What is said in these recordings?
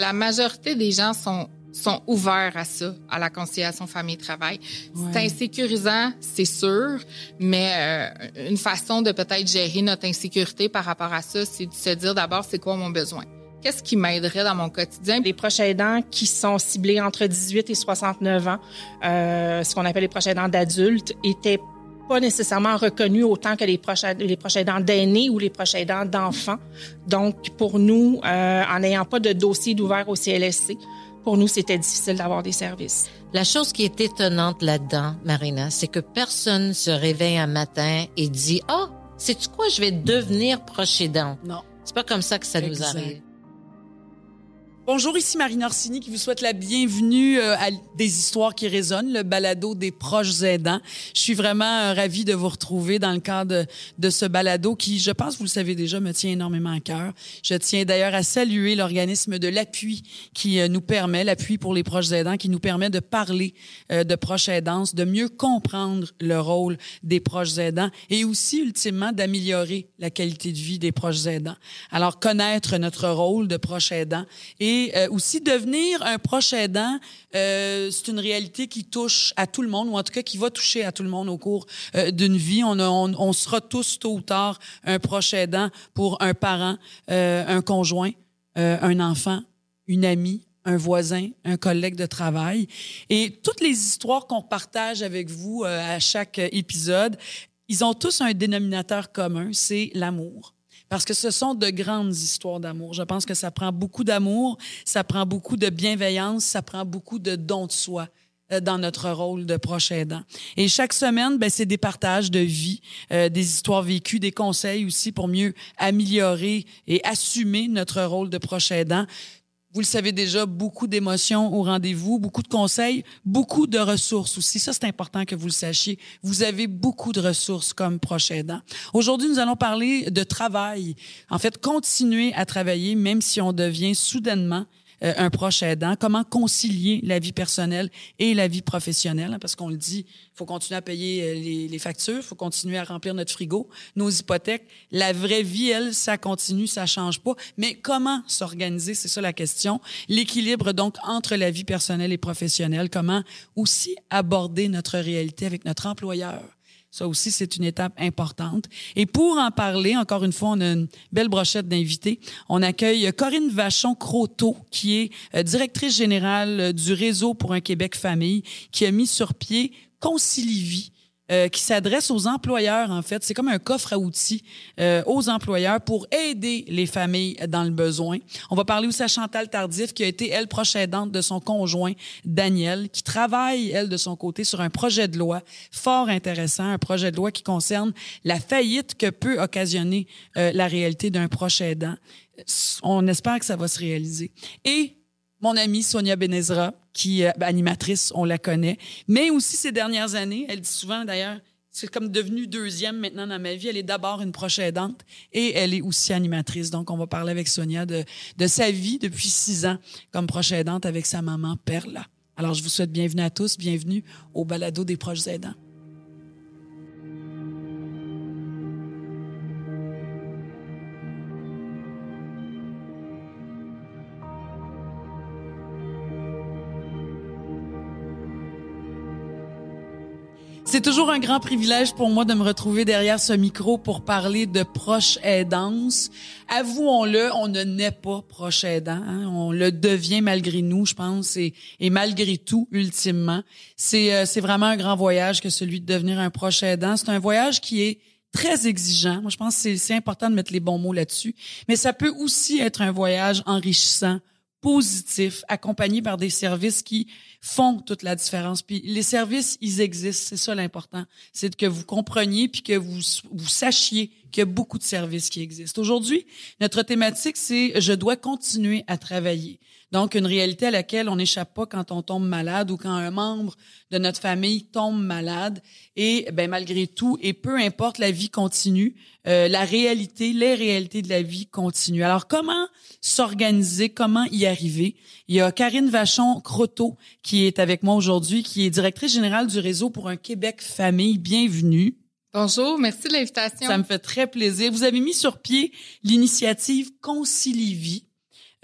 La majorité des gens sont sont ouverts à ça, à la conciliation famille-travail. C'est insécurisant, c'est sûr, mais euh, une façon de peut-être gérer notre insécurité par rapport à ça, c'est de se dire d'abord c'est quoi mon besoin? Qu'est-ce qui m'aiderait dans mon quotidien? Les proches aidants qui sont ciblés entre 18 et 69 ans, euh, ce qu'on appelle les proches aidants d'adultes, étaient pas nécessairement reconnus autant que les proches, les proches aidants d'aînés ou les proches aidants d'enfants. Donc, pour nous, euh, en n'ayant pas de dossier d'ouvert au CLSC, pour nous, c'était difficile d'avoir des services. La chose qui est étonnante là-dedans, Marina, c'est que personne se réveille un matin et dit, ah, oh, sais-tu quoi, je vais devenir proche aidant. Non. C'est pas comme ça que ça nous arrive. Bonjour, ici Marine Orsini qui vous souhaite la bienvenue euh, à des histoires qui résonnent, le balado des proches aidants. Je suis vraiment euh, ravie de vous retrouver dans le cadre de, ce balado qui, je pense, vous le savez déjà, me tient énormément à cœur. Je tiens d'ailleurs à saluer l'organisme de l'appui qui euh, nous permet, l'appui pour les proches aidants, qui nous permet de parler de proches aidants, de mieux comprendre le rôle des proches aidants et aussi, ultimement, d'améliorer la qualité de vie des proches aidants. Alors, connaître notre rôle de proche aidant et euh, aussi devenir un proche aidant, euh, c'est une réalité qui touche à tout le monde, ou en tout cas qui va toucher à tout le monde au cours euh, d'une vie. On, on, sera tous tôt ou tard un proche aidant pour un parent, un conjoint, un enfant, une amie, un voisin, un collègue de travail. Et toutes les histoires qu'on partage avec vous à chaque épisode, ils ont tous un dénominateur commun, c'est l'amour parce que ce sont de grandes histoires d'amour. Je pense que ça prend beaucoup d'amour, ça prend beaucoup de bienveillance, ça prend beaucoup de don de soi euh, dans notre rôle de proche aidant. Et chaque semaine, ben, c'est des partages de vie, euh, des histoires vécues, des conseils aussi pour mieux améliorer et assumer notre rôle de proche aidant. Vous le savez déjà, beaucoup d'émotions au rendez-vous, beaucoup de conseils, beaucoup de ressources aussi. Ça, c'est important que vous le sachiez. Vous avez beaucoup de ressources comme proche aidant. Aujourd'hui, nous allons parler de travail. En fait, continuer à travailler même si on devient soudainement euh, un proche aidant, comment concilier la vie personnelle et la vie professionnelle, parce qu'on le dit, il faut continuer à payer euh, les, les factures, il faut continuer à remplir notre frigo, nos hypothèques. La vraie vie, elle, ça continue, ça change pas. Mais comment s'organiser, c'est ça la question. L'équilibre donc entre la vie personnelle et professionnelle, comment aussi aborder notre réalité avec notre employeur? Ça aussi, c'est une étape importante. Et pour en parler, encore une fois, on a une belle brochette d'invités. On accueille Corinne Vachon-Croteau, qui est euh, directrice générale du Réseau pour un Québec famille, qui a mis sur pied Concilivie, euh, qui s'adresse aux employeurs, en fait. C'est comme un coffre à outils euh, aux employeurs pour aider les familles dans le besoin. On va parler aussi à Chantal Tardif, qui a été, elle, proche aidante de son conjoint, Daniel, qui travaille, elle, de son côté, sur un projet de loi fort intéressant, un projet de loi qui concerne la faillite que peut occasionner euh, la réalité d'un proche aidant. On espère que ça va se réaliser. Et mon amie Sonia Benezra, qui est animatrice, on la connaît, mais aussi ces dernières années, elle dit souvent d'ailleurs, c'est comme devenu deuxième maintenant dans ma vie. Elle est d'abord une proche aidante et elle est aussi animatrice. Donc, on va parler avec Sonia de, de sa vie depuis six ans comme proche aidante avec sa maman Perla. Alors, je vous souhaite bienvenue à tous, bienvenue au balado des proches aidants. C'est toujours un grand privilège pour moi de me retrouver derrière ce micro pour parler de proche aidance. Avouons-le, on ne naît pas proche aidant. Hein. On le devient malgré nous, je pense, et, et malgré tout, ultimement. C'est euh, c'est vraiment un grand voyage que celui de devenir un proche aidant. C'est un voyage qui est très exigeant. Moi, je pense que c'est important de mettre les bons mots là-dessus. Mais ça peut aussi être un voyage enrichissant, positif, accompagné par des services qui font toute la différence. Puis les services, ils existent, c'est ça l'important. C'est que vous compreniez puis que vous, vous sachiez qu'il y a beaucoup de services qui existent. Aujourd'hui, notre thématique, c'est je dois continuer à travailler. Donc, une réalité à laquelle on n'échappe pas quand on tombe malade ou quand un membre de notre famille tombe malade. Et ben malgré tout, et peu importe, la vie continue. Euh, la réalité, les réalités de la vie continuent. Alors, comment s'organiser, comment y arriver? Il y a Karine Vachon-Croteau qui est avec moi aujourd'hui, qui est directrice générale du réseau pour un Québec famille. Bienvenue. Bonjour, merci de l'invitation. Ça me fait très plaisir. Vous avez mis sur pied l'initiative Concilivie.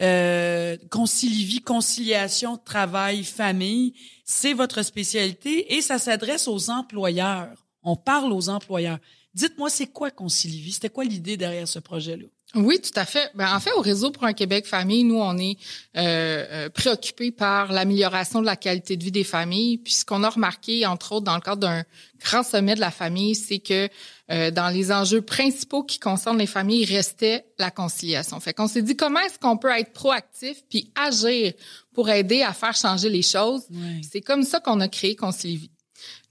Euh, concilivie, conciliation, travail, famille. C'est votre spécialité et ça s'adresse aux employeurs. On parle aux employeurs. Dites-moi, c'est quoi Concilivie? C'était quoi l'idée derrière ce projet-là? Oui, tout à fait. Ben, en fait, au réseau pour un Québec famille, nous, on est euh, euh préoccupés par l'amélioration de la qualité de vie des familles. Puis ce qu'on a remarqué, entre autres, dans le cadre d'un grand sommet de la famille, c'est que euh, dans les enjeux principaux qui concernent les familles, il restait la conciliation. Fait qu'on s'est dit comment est-ce qu'on peut être proactif puis agir pour aider à faire changer les choses? C'est comme ça qu'on a créé Concilivie.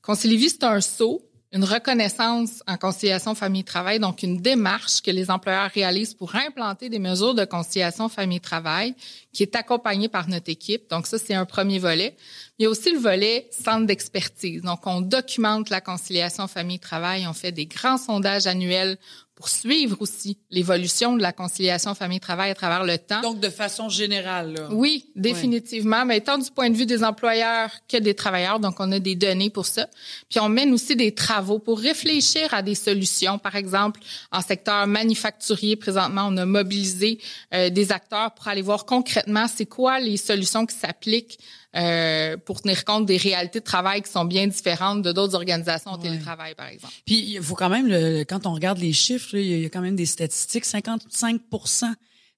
Concilivie, c'est un saut une reconnaissance en conciliation famille-travail, donc une démarche que les employeurs réalisent pour implanter des mesures de conciliation famille-travail qui est accompagnée par notre équipe. Donc ça, c'est un premier volet. Il y a aussi le volet centre d'expertise. Donc on documente la conciliation famille-travail, on fait des grands sondages annuels pour suivre aussi l'évolution de la conciliation famille-travail à travers le temps. Donc, de façon générale. Là. Oui, définitivement, mais tant du point de vue des employeurs que des travailleurs. Donc, on a des données pour ça. Puis, on mène aussi des travaux pour réfléchir à des solutions. Par exemple, en secteur manufacturier, présentement, on a mobilisé euh, des acteurs pour aller voir concrètement c'est quoi les solutions qui s'appliquent euh, pour tenir compte des réalités de travail qui sont bien différentes de d'autres organisations au télétravail, par exemple. Puis il faut quand même, le, quand on regarde les chiffres, il y a quand même des statistiques. 55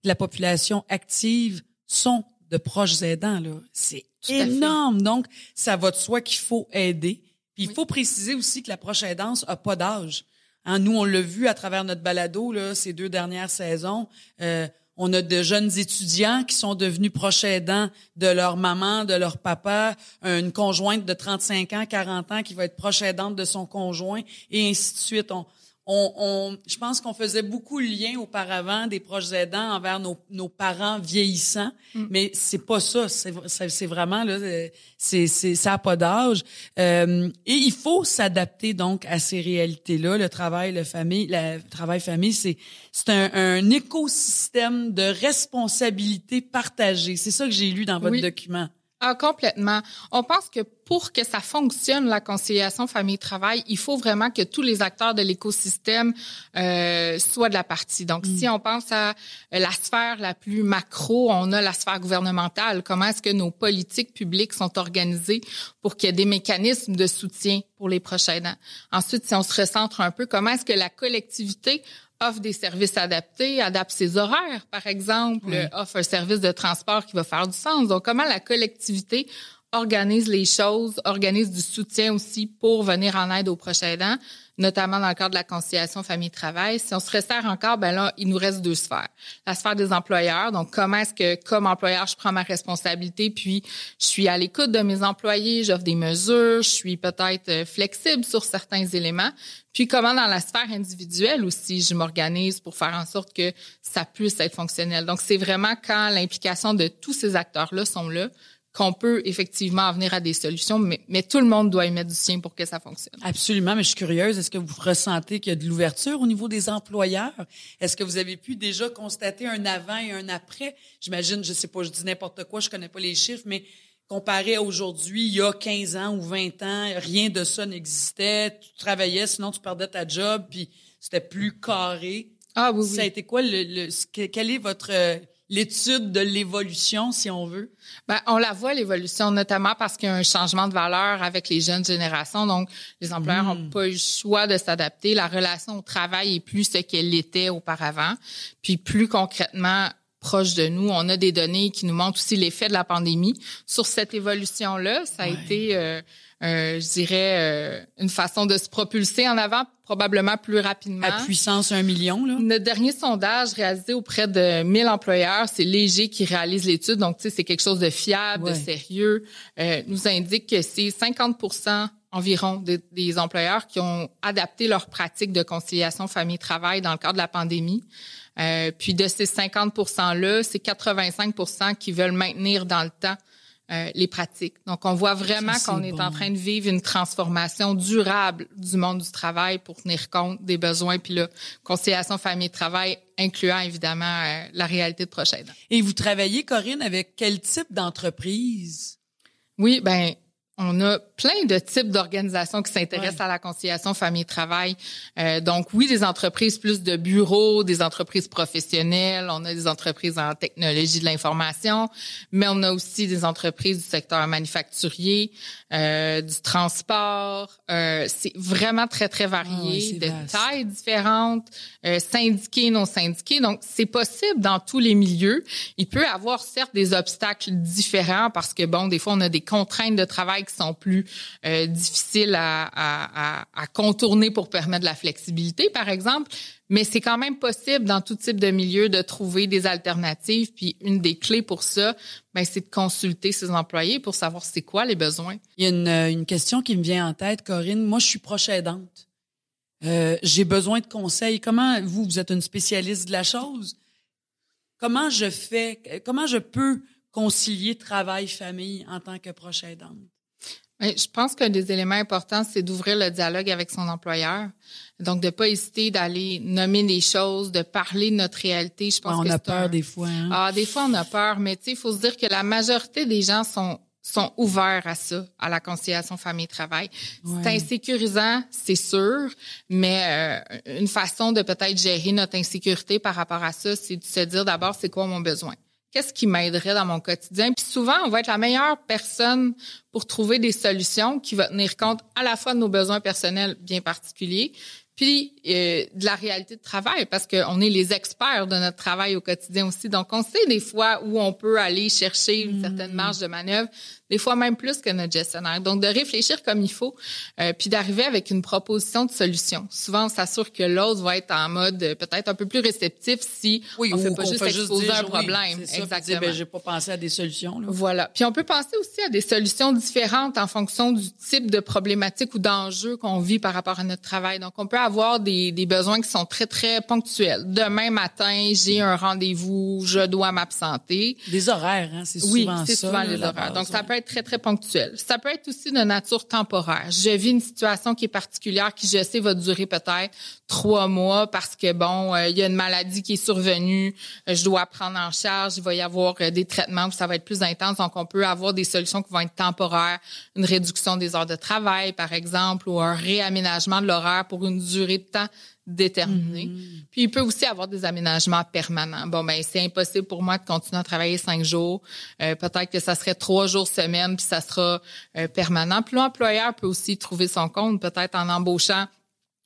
de la population active sont de proches aidants. Là, c'est énorme. Donc, ça va de soi qu'il faut aider. Puis il faut préciser aussi que la proche aidance a pas d'âge. Hein, nous, on l'a vu à travers notre balado là, ces deux dernières saisons. Euh, on a de jeunes étudiants qui sont devenus proches aidants de leur maman, de leur papa, une conjointe de 35 ans, 40 ans qui va être proche aidante de son conjoint, et ainsi de suite. On, je pense qu'on faisait beaucoup le lien auparavant des proches aidants envers nos, nos parents vieillissants, mm. mais c'est pas ça. C'est vraiment là, c'est c'est ça a pas d'âge. Euh, et il faut s'adapter donc à ces réalités-là. Le travail, le famille, le travail famille, c'est c'est un, un, écosystème de responsabilité partagée. C'est ça que j'ai lu dans votre document. Ah, complètement. On pense que pour que ça fonctionne, la conciliation famille-travail, il faut vraiment que tous les acteurs de l'écosystème euh, soient de la partie. Donc, si mm. on pense à la sphère la plus macro, on a la sphère gouvernementale. Comment est-ce que nos politiques publiques sont organisées pour qu'il y ait des mécanismes de soutien pour les prochains aidants? Ensuite, si on se recentre un peu, comment est-ce que la collectivité offre des services adaptés, adapte ses horaires, par exemple, offre un service de transport qui va faire du sens. Donc, comment la collectivité organise les choses, organise du soutien aussi pour venir en aide aux prochains aidants, notamment dans le cadre de la conciliation famille-travail. Si on se resserre encore, ben là, il nous reste deux sphères. La sphère des employeurs, donc comment est-ce que, comme employeur, je prends ma responsabilité, puis je suis à l'écoute de mes employés, j'offre des mesures, je suis peut-être euh, flexible sur certains éléments. Puis comment dans la sphère individuelle aussi, je m'organise pour faire en sorte que ça puisse être fonctionnel. Donc, c'est vraiment quand l'implication de tous ces acteurs-là sont là qu'on peut effectivement venir à des solutions, mais, mais, tout le monde doit y mettre du sien pour que ça fonctionne. Absolument, mais je suis curieuse. Est-ce que vous ressentez qu'il y a de l'ouverture au niveau des employeurs? Est-ce que vous avez pu déjà constater un avant et un après? J'imagine, je sais pas, je dis n'importe quoi, je connais pas les chiffres, mais comparé à aujourd'hui, il y a 15 ans ou 20 ans, rien de ça n'existait. Tu travaillais, sinon tu perdais ta job, puis c'était plus carré. Ah oui, oui. Ça a été quoi le, le quel est votre l'étude de l'évolution, si on veut? Ben, on la voit, l'évolution, notamment parce qu'il y a un changement de valeur avec les jeunes générations. Donc, les employeurs n'ont hmm. pas eu le choix de s'adapter. La relation au travail est plus ce qu'elle était auparavant. Puis, plus concrètement, proche de nous, on a des données qui nous montrent aussi l'effet de la pandémie sur cette évolution-là. Ça a été... Euh, euh, je dirais, euh, une façon de se propulser en avant probablement plus rapidement. À puissance un million, là? Notre dernier sondage réalisé auprès de 1000 employeurs, c'est Léger qui réalise l'étude, donc tu sais, c'est quelque chose de fiable, de sérieux, euh, nous indique que c'est 50% environ des employeurs qui ont adapté leurs pratiques de conciliation famille-travail dans le cadre de la pandémie. Euh, puis de ces 50 %-là, c'est 85% qui veulent maintenir dans le temps euh, les pratiques. Donc, on voit vraiment qu'on est en train de vivre une transformation durable du monde du travail pour tenir compte des besoins, puis là, conciliation famille-travail, incluant évidemment euh, la réalité de prochaine. Et vous travaillez, Corinne, avec quel type d'entreprise? Oui, ben on a plein de types d'organisations qui s'intéressent à la conciliation famille-travail. Euh, donc oui, des entreprises plus de bureaux, des entreprises professionnelles, on a des entreprises en technologie de l'information, mais on a aussi des entreprises du secteur manufacturier, euh, du transport. Euh, c'est vraiment très, très varié, ah de tailles différentes, euh, syndiqués, non syndiqués. Donc, c'est possible dans tous les milieux. Il peut avoir certes des obstacles différents parce que, bon, des fois, on a des contraintes de travail qui sont plus euh, difficiles à, à, à, contourner pour permettre de la flexibilité, par exemple. Mais c'est quand même possible dans tout type de milieu de trouver des alternatives. Puis une des clés pour ça, ben, c'est de consulter ses employés pour savoir c'est quoi les besoins. Il y a une, une, question qui me vient en tête, Corinne. Moi, je suis proche aidante. Euh, j'ai besoin de conseils. Comment vous, vous êtes une spécialiste de la chose? Comment je fais, comment je peux concilier travail-famille en tant que proche aidante? Je pense qu'un des éléments importants, c'est d'ouvrir le dialogue avec son employeur. Donc, de pas hésiter d'aller nommer les choses, de parler de notre réalité. Je pense on a peur des fois. Hein? Ah, des fois, on a peur, mais tu sais, il faut se dire que la majorité des gens sont sont ouverts à ça, à la conciliation famille-travail. C'est insécurisant, c'est sûr, mais euh, une façon de peut-être gérer notre insécurité par rapport à ça, c'est de se dire d'abord, c'est quoi mon besoin? qu'est-ce qui m'aiderait dans mon quotidien? Puis souvent, on va être la meilleure personne pour trouver des solutions qui vont tenir compte à la fois de nos besoins personnels bien particuliers, puis euh, de la réalité de travail, parce qu'on est les experts de notre travail au quotidien aussi. Donc, on sait des fois où on peut aller chercher une certaine mm. marge de manœuvre, des fois même plus que notre gestionnaire. Donc, de réfléchir comme il faut, euh, puis d'arriver avec une proposition de solution. Souvent, on s'assure que l'autre va être en mode euh, peut-être un peu plus réceptif si oui, on fait pas juste exposer un problème. Ça, Exactement. ben, j'ai pas pensé à des solutions. Là. Voilà. Puis on peut penser aussi à des solutions différentes en fonction du type de problématique ou d'enjeu qu'on vit par rapport à notre travail. Donc, on peut avoir des, des besoins qui sont très, très ponctuels. Demain matin, j'ai un rendez-vous, je dois m'absenter. Des horaires, hein, c'est souvent oui, ça. c'est souvent les horaires. Donc, ça peut être très, très ponctuel. Ça peut être aussi de nature temporaire. Je vis une situation qui est particulière, qui, je sais, va durer peut-être trois mois parce que, bon, euh, il y a une maladie qui est survenue, euh, je dois prendre en charge, il va y avoir euh, des traitements où ça va être plus intense. Donc, on peut avoir des solutions qui vont être temporaires, une réduction des heures de travail, par exemple, ou un réaménagement de l'horaire pour une durée de temps déterminé. Mm-hmm. Puis il peut aussi avoir des aménagements permanents. Bon ben c'est impossible pour moi de continuer à travailler cinq jours. Euh, peut-être que ça serait trois jours semaine puis ça sera euh, permanent. Puis l'employeur peut aussi trouver son compte peut-être en embauchant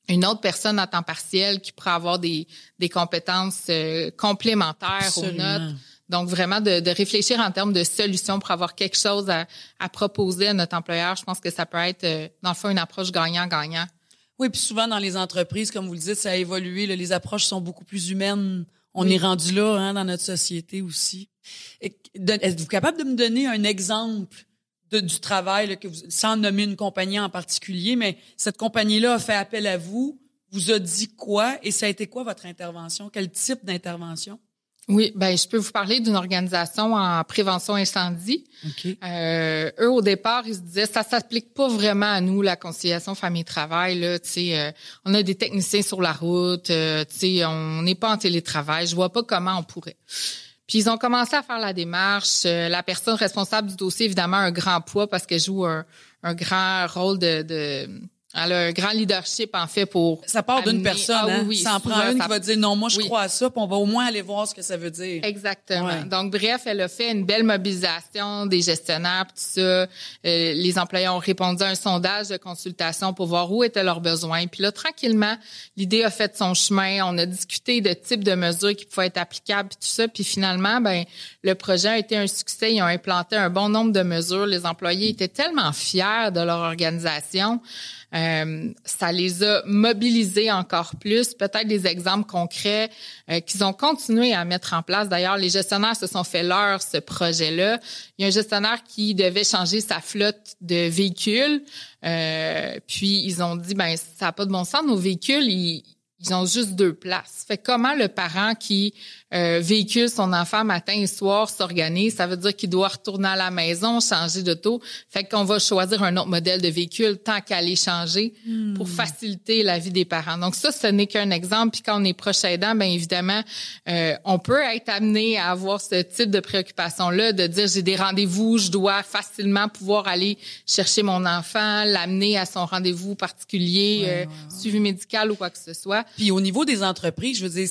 une autre personne à temps partiel qui pourrait avoir des, des compétences euh, complémentaires aux notes. Donc, vraiment, de, de, réfléchir en termes de solutions pour avoir quelque chose à, à, proposer à notre employeur. Je pense que ça peut être, dans le fond, une approche gagnant-gagnant. Oui, puis souvent dans les entreprises, comme vous le dites, ça a évolué. les approches sont beaucoup plus humaines. On est rendu là hein, dans notre société aussi. Êtes-vous capable de me donner un exemple de, du travail, que vous, sans nommer une compagnie en particulier, mais cette compagnie-là a fait appel à vous, vous a dit quoi et ça a été quoi votre intervention? Quel type d'intervention? Oui, ben je peux vous parler d'une organisation en prévention incendie. Euh, eux au départ, ils se disaient ça s'applique pas vraiment à nous la conciliation famille-travail là, tu sais euh, on a des techniciens sur la route, euh, tu sais on n'est pas en télétravail, je vois pas comment on pourrait. Puis ils ont commencé à faire la démarche. Euh, la personne responsable du dossier évidemment a un grand poids parce qu'elle joue un, un grand rôle de, de elle a un grand leadership en fait pour. Ça part d'une personne. Ah, hein? oui, ça en prend une qui va dire non, moi je crois à ça, puis on va au moins aller voir ce que ça veut dire. Exactement. Donc bref, elle a fait une belle mobilisation des gestionnaires, tout ça. Euh, les employés ont répondu à un sondage de consultation pour voir où étaient leurs besoins. Puis là, tranquillement, l'idée a fait son chemin. On a discuté de types de mesures qui pouvaient être applicables, puis tout ça. Puis finalement, ben le projet a été un succès. Ils ont implanté un bon nombre de mesures. Les employés étaient tellement fiers de leur organisation. Euh, ça les a mobilisés encore plus. Peut-être des exemples concrets euh, qu'ils ont continué à mettre en place. D'ailleurs, les gestionnaires se sont fait leur ce projet-là. Il y a un gestionnaire qui devait changer sa flotte de véhicules. Euh, puis ils ont dit ben ça n'a pas de bon sens nos véhicules ils, ils ont juste deux places. Fait comment le parent qui euh, véhicule son enfant matin et soir, s'organise, ça veut dire qu'il doit retourner à la maison, changer d'auto. Fait qu'on va choisir un autre modèle de véhicule tant qu'à les changer pour Hmm. faciliter la vie des parents. Donc ça, ce n'est qu'un exemple. Puis quand on est proche aidant, bien évidemment, euh, on peut être amené à avoir ce type de préoccupation-là, de dire j'ai des rendez-vous, je dois facilement pouvoir aller chercher mon enfant, l'amener à son rendez-vous particulier, euh, suivi médical ou quoi que ce soit. Puis au niveau des entreprises, je veux dire,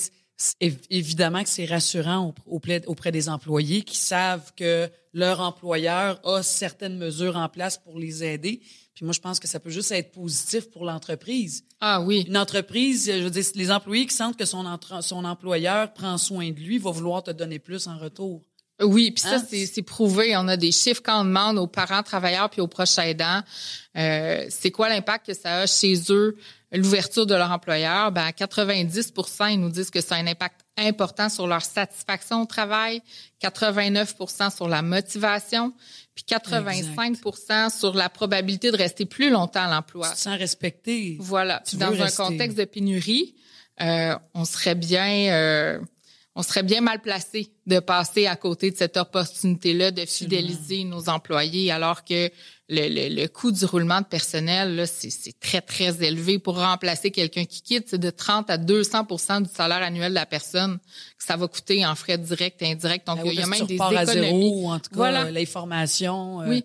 évidemment que c'est rassurant au- auprès, auprès des employés qui savent que leur employeur a certaines mesures en place pour les aider. Puis moi, je pense que ça peut juste être positif pour l'entreprise. Ah oui. Une entreprise, je veux dire, les employés qui sentent que son, employeur prend soin de lui, va vouloir te donner plus en retour. Oui, puis ça, Hein? c'est, c'est prouvé. On a des chiffres quand on demande aux parents travailleurs puis aux proches aidants, euh, c'est quoi l'impact que ça a chez eux, l'ouverture de leur employeur. Ben, à 90 ils nous disent que c'est un impact important sur leur satisfaction au travail, 89% sur la motivation, puis 85% sur la probabilité de rester plus longtemps à l'emploi. Tu te sens respecté. Voilà. Tu dans un rester. contexte de pénurie, euh, on serait bien, euh, on serait bien mal placé de passer à côté de cette opportunité-là de fidéliser nos employés, alors que le, le, le coût du roulement de personnel, là, c'est, très très élevé pour remplacer quelqu'un qui quitte, c'est de 30 à 200% du salaire annuel de la personne que ça va coûter en frais directs et indirects. Donc oui, il y a même des repars à économies. zéro, en tout cas, Voilà. euh, l'information. euh, Oui.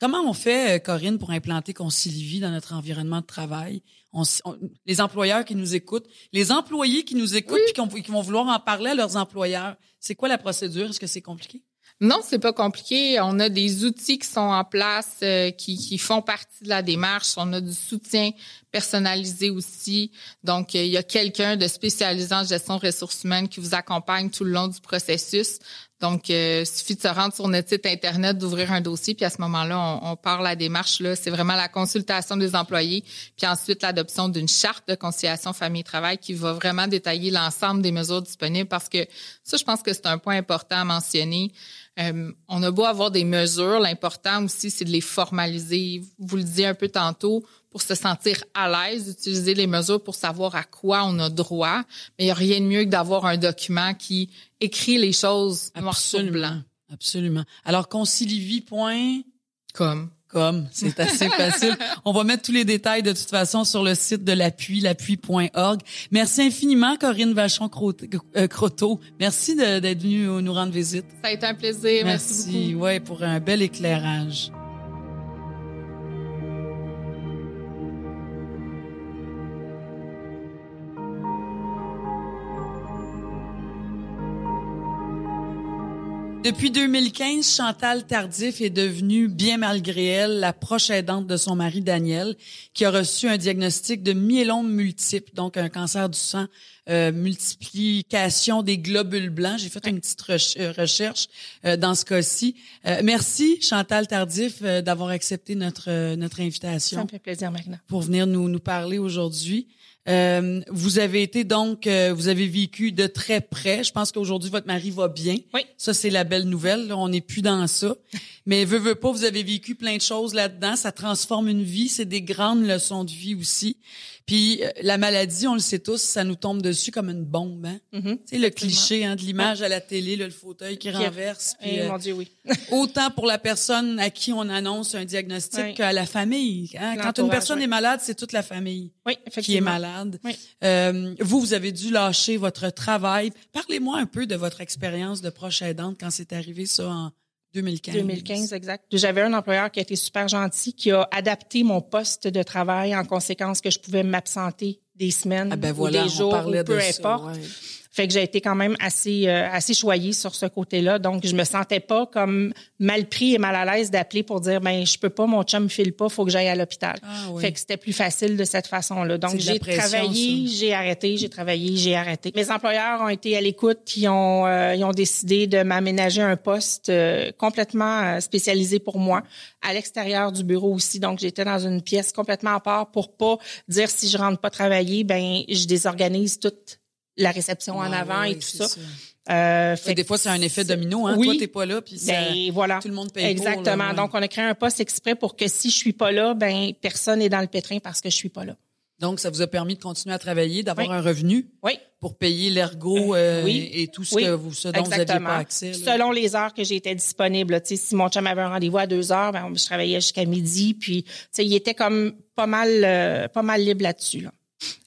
Comment on fait, euh, Corinne, pour implanter Concilivie dans notre environnement de travail? On s- on- les employeurs qui nous écoutent, les employés qui nous écoutent puis qui, ont- qui vont vouloir en parler à leurs employeurs. C'est quoi la procédure? Est-ce que c'est compliqué? Non, c'est pas compliqué. On a des outils qui sont en place, euh, qui, qui font partie de la démarche. On a du soutien personnalisé aussi. Donc, euh, il y a quelqu'un de spécialisé en gestion ressources humaines qui vous accompagne tout le long du processus. Donc, euh, il suffit de se rendre sur notre site Internet, d'ouvrir un dossier, puis à ce moment-là, on, on part la démarche. là. C'est vraiment la consultation des employés, puis ensuite l'adoption d'une charte de conciliation famille-travail qui va vraiment détailler l'ensemble des mesures disponibles parce que ça, je pense que c'est un point important à mentionner. Euh, on a beau avoir des mesures, l'important aussi, c'est de les formaliser. Vous le disiez un peu tantôt, pour se sentir à l'aise d'utiliser les mesures pour savoir à quoi on a droit. Mais il n'y a rien de mieux que d'avoir un document qui écrit les choses noir sur blanc. Absolument. Alors, concilivie.com, Comme. c'est assez facile. On va mettre tous les détails de toute façon sur le site de l'appui, l'appui.org. Merci infiniment, Corinne Vachon-Croteau. Merci de- d'être venue nous rendre visite. Ça a été un plaisir. Merci, Merci, beaucoup. ouais, pour un bel éclairage. Depuis 2015, Chantal Tardif est devenue, bien malgré elle, la proche aidante de son mari Daniel, qui a reçu un diagnostic de myélome multiple, donc un cancer du sang, euh, multiplication des globules blancs. J'ai fait une petite euh, recherche euh, dans ce cas-ci. Euh, merci, Chantal Tardif, euh, d'avoir accepté notre, euh, notre Ça invitation me fait plaisir, Marina. pour venir nous, nous parler aujourd'hui. Euh, vous avez été donc, euh, vous avez vécu de très près. Je pense qu'aujourd'hui, votre mari va bien. Oui. Ça, c'est la belle nouvelle. là. On n'est plus dans ça. Mais veut, veut pas, vous avez vécu plein de choses là-dedans. Ça transforme une vie. C'est des grandes leçons de vie aussi. Puis euh, la maladie, on le sait tous, ça nous tombe dessus comme une bombe. Hein? Mhm. Tu sais, le cliché hein, de l'image à la télé, là, le fauteuil qui renverse. puis, Eh, euh, mon Dieu, oui. autant pour la personne à qui on annonce un diagnostic Oui. qu'à la famille. hein. Quand une personne oui. est malade, c'est toute la famille Oui, qui est malade. Oui. Euh, vous, vous avez dû lâcher votre travail. Parlez-moi un peu de votre expérience de proche aidante quand c'est arrivé ça en 2015. 2015, exact. J'avais un employeur qui a été super gentil, qui a adapté mon poste de travail en conséquence que je pouvais m'absenter des semaines Ah ben voilà, ou des on jours parlait ou peu de ça, importe. ouais. Fait que j'ai été quand même assez euh, assez choyée sur ce côté-là. Donc je me sentais pas comme mal pris et mal à l'aise d'appeler pour dire ben je peux pas, mon chum me file pas, faut que j'aille à l'hôpital. Ah oui. Fait que c'était plus facile de cette façon-là. Donc j'ai travaillé, j'ai arrêté, j'ai travaillé, j'ai arrêté. Mes employeurs ont été à l'écoute, ils ont euh, ils ont décidé de m'aménager un poste euh, complètement euh, spécialisé pour moi à l'extérieur du bureau aussi. Donc j'étais dans une pièce complètement à part pour pas dire si je rentre pas travailler, ben je désorganise toute la réception en avant ouais, et tout ça. ça. Euh, Fait des fois, c'est un effet domino. Hein? Oui. Toi, t'es pas là, puis ça- Ben, voilà. tout le monde paye pour, Exactement. là, ouais. Donc, on a créé un poste exprès pour que si je suis pas là, ben personne n'est dans le pétrin parce que je suis pas là. Donc, ça vous a permis de continuer à travailler, d'avoir Oui. un revenu Oui. pour payer l'ergo euh, Oui. et, et tout ce, Oui. que vous, ce dont vous n'aviez Exactement. pas accès. là. Selon les heures que j'étais disponible. là. Tu sais, si mon chum avait un rendez-vous à deux heures, ben, je travaillais jusqu'à midi. Puis, tu sais, il était comme pas mal, euh, pas mal libre là-dessus. Là.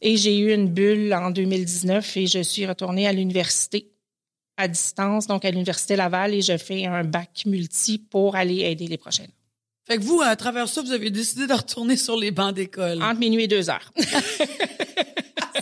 Et j'ai eu une bulle en 2019 et je suis retournée à l'université à distance, donc à l'université Laval, et je fais un bac multi pour aller aider les prochaines. Fait que vous, à travers ça, vous avez décidé de retourner sur les bancs d'école. Entre minuit et deux heures.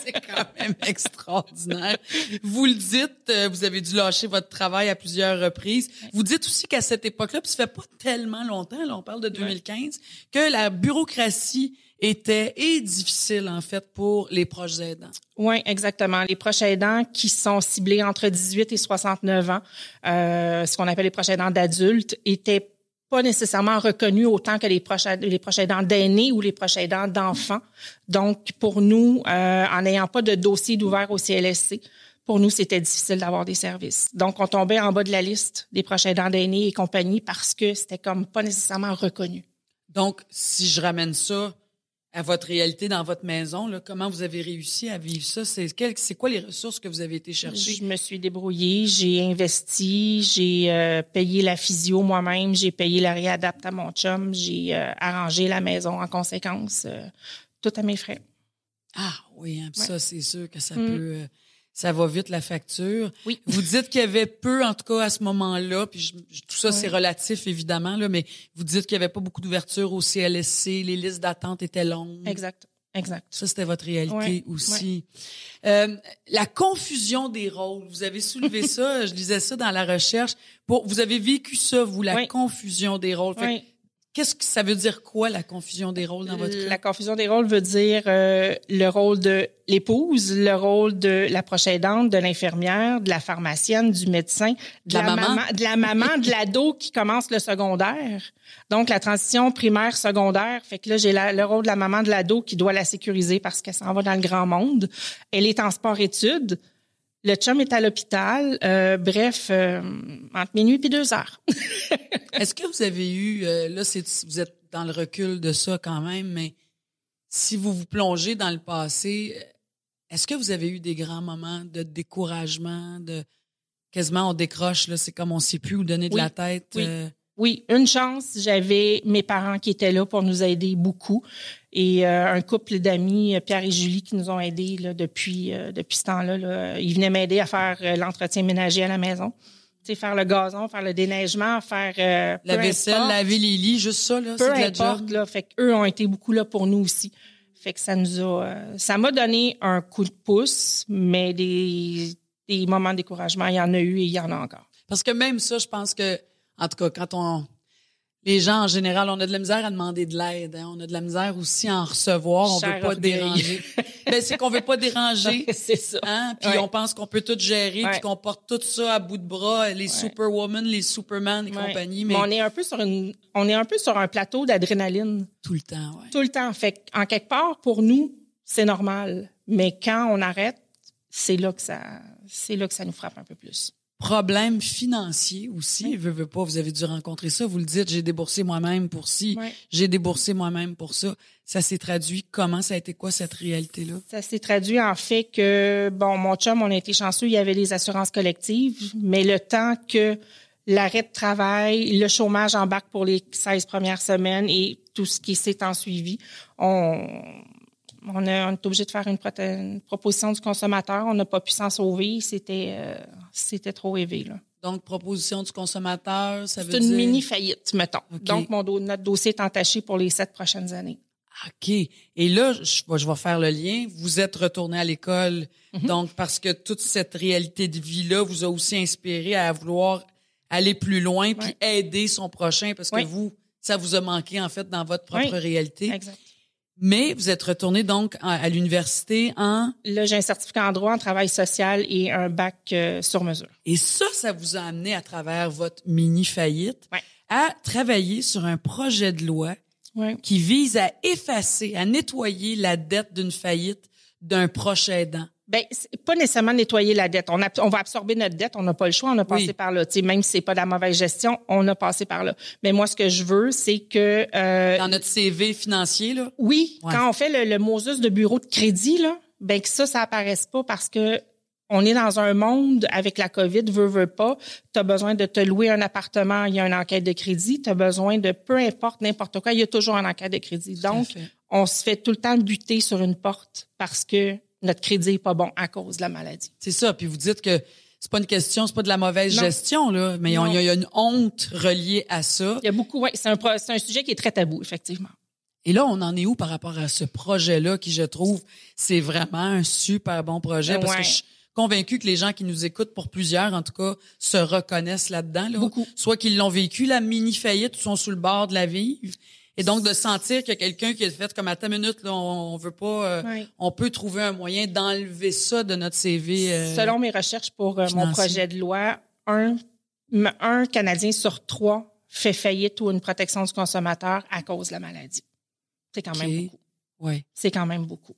C'est quand même extraordinaire. Vous le dites, euh, vous avez dû lâcher votre travail à plusieurs reprises. Vous dites aussi qu'à cette époque-là, puis ça fait pas tellement longtemps, là, on parle de 2015, que la bureaucratie était et difficile, en fait, pour les proches aidants. Oui, exactement. Les proches aidants qui sont ciblés entre 18 et 69 ans, euh, ce qu'on appelle les proches aidants d'adultes, étaient pas nécessairement reconnus autant que les proches, les proches aidants d'aînés ou les proches aidants d'enfants. Donc, pour nous, euh, en n'ayant pas de dossier d'ouvert au CLSC, pour nous, c'était difficile d'avoir des services. Donc, on tombait en bas de la liste des proches aidants d'aînés et compagnie parce que c'était comme pas nécessairement reconnu. Donc, si je ramène ça à votre réalité dans votre maison, là, comment vous avez réussi à vivre ça? C'est quoi les ressources que vous avez été chercher? Je me suis débrouillée, j'ai investi, j'ai euh, payé la physio moi-même, j'ai payé la réadapte à mon chum, j'ai euh, arrangé la maison en conséquence, euh, tout à mes frais. Ah oui, hein, Ouais. ça, c'est sûr que ça Mm. peut... ça va vite, la facture. Oui. Vous dites qu'il y avait peu, en tout cas, à ce moment-là, puis je- je- tout ça, c'est relatif, évidemment, là, mais vous dites qu'il y avait pas beaucoup d'ouverture au CLSC, les listes d'attente étaient longues. Exact, exact. Ça, c'était votre réalité Ouais, aussi. Euh, la confusion des rôles, vous avez soulevé ça, je lisais ça dans la recherche. Pour, vous avez vécu ça, vous, la confusion des rôles. Fait. Qu'est-ce que ça veut dire quoi, la confusion des rôles dans votre La cas? confusion des rôles veut dire euh, le rôle de l'épouse, le rôle de la proche aidante, de l'infirmière, de la pharmacienne, du médecin, de, la maman? de la maman, de l'ado qui commence le secondaire. Donc la transition primaire secondaire, fait que là j'ai la- le rôle de la maman de l'ado qui doit la sécuriser parce qu'elle s'en va dans le grand monde. Elle est en sport études. Le chum est à l'hôpital. Euh, bref, euh, entre minuit et deux heures. Est-ce que vous avez eu, euh, là, c'est, vous êtes dans le recul de ça quand même, mais si vous vous plongez dans le passé, euh, est-ce que vous avez eu des grands moments de découragement, de quasiment on décroche, là, c'est comme on sait plus où donner de Oui, la tête? oui. Oui, une chance, j'avais mes parents qui étaient là pour nous aider beaucoup et euh, un couple d'amis, euh, Pierre et Julie, qui nous ont aidés là, depuis euh, depuis ce temps-là. Là. Ils venaient m'aider à faire euh, l'entretien ménager à la maison, tu sais, faire le gazon, faire le déneigement, faire la vaisselle, importe, laver les lits, juste ça, là, peu de la importe job. là. Fait qu'eux ont été beaucoup là pour nous aussi. Fait que ça nous a, ça m'a donné un coup de pouce, mais des des moments de découragement, il y en a eu et il y en a encore. Parce que même ça, je pense que, en tout cas, quand on, les gens en général, on a de la misère à demander de l'aide. hein. On a de la misère aussi à en recevoir. On Cher veut pas orgueil. déranger. ben, c'est qu'on veut pas déranger. C'est ça. Hein? Puis Ouais. on pense qu'on peut tout gérer, Ouais. puis qu'on porte tout ça à bout de bras, les superwoman, les superman et Ouais. compagnie, mais Mais on est un peu sur une, on est un peu sur un plateau d'adrénaline tout le temps, ouais. tout le temps. Fait en quelque part, pour nous, c'est normal. Mais quand on arrête, c'est là que ça, c'est là que ça nous frappe un peu plus. Problème financier aussi, veut, veut pas, vous avez dû rencontrer ça, vous le dites, j'ai déboursé moi-même pour ci, j'ai déboursé moi-même pour ça. Ça s'est traduit, comment? Ça a été quoi cette réalité-là? Ça s'est traduit en fait que, bon, mon chum, on a été chanceux, il y avait les assurances collectives, mais le temps que l'arrêt de travail, le chômage embarque pour les 16 premières semaines et tout ce qui s'est en suivi, on, on, a, on est obligé de faire une, une proposition du consommateur. On n'a pas pu s'en sauver. C'était, euh, c'était trop élevé, là. Donc, proposition du consommateur, ça veut C'est dire... une mini faillite, mettons. Donc, mon do- notre dossier est entaché pour les sept prochaines années. OK. Et là, je, vais- je vais faire le lien. Vous êtes retourné à l'école, Mhm. donc parce que toute cette réalité de vie-là vous a aussi inspiré à vouloir aller plus loin puis aider son prochain parce que vous, ça vous a manqué en fait dans votre propre réalité. Exact. Mais vous êtes retourné donc à, à l'université en Là, j'ai un certificat en droit, en travail social et un bac euh, sur mesure. et ça, ça vous a amené à travers votre mini faillite Ouais. à travailler sur un projet de loi Ouais. qui vise à effacer, à nettoyer la dette d'une faillite d'un proche aidant. Ben, c'est pas nécessairement nettoyer la dette. On, a, on va absorber notre dette. On n'a pas le choix. On a passé Oui. par là. Tu sais, même si c'est pas de la mauvaise gestion, on a passé par là. Mais moi, ce que je veux, c'est que euh, Dans notre CV financier, là? oui, Ouais. quand on fait le, le Moses de bureau de crédit, là, ben que ça, ça apparaisse pas parce que on est dans un monde avec la COVID, veut, veut pas. Tu as besoin de te louer un appartement, il y a une enquête de crédit. Tu as besoin de peu importe, n'importe quoi, il y a toujours une enquête de crédit. Donc, on se fait tout le temps buter sur une porte parce que notre crédit est pas bon à cause de la maladie. C'est ça. Puis vous dites que c'est pas une question, c'est pas de la mauvaise Non. gestion, là, mais il y a- y, une honte reliée à ça. Il y a beaucoup, ouais, c'est un, sujet qui est très tabou, effectivement. Et là, on en est où par rapport à ce projet-là qui, je trouve, c'est vraiment un super bon projet? Parce que je suis convaincue que les gens qui nous écoutent, pour plusieurs en tout cas, se reconnaissent là-dedans. Là. Beaucoup. Soit qu'ils l'ont vécu, la mini-faillite, ou sont sur le bord de la vivre. Et donc, de sentir qu'il y a quelqu'un qui a fait comme à ta minute, là, on, on veut pas, euh, on peut trouver un moyen d'enlever ça de notre CV. euh, Selon mes recherches pour euh, mon projet de loi, un, Canadien sur trois fait faillite ou une protection du consommateur à cause de la maladie. C'est quand même beaucoup. ouais. C'est quand même beaucoup.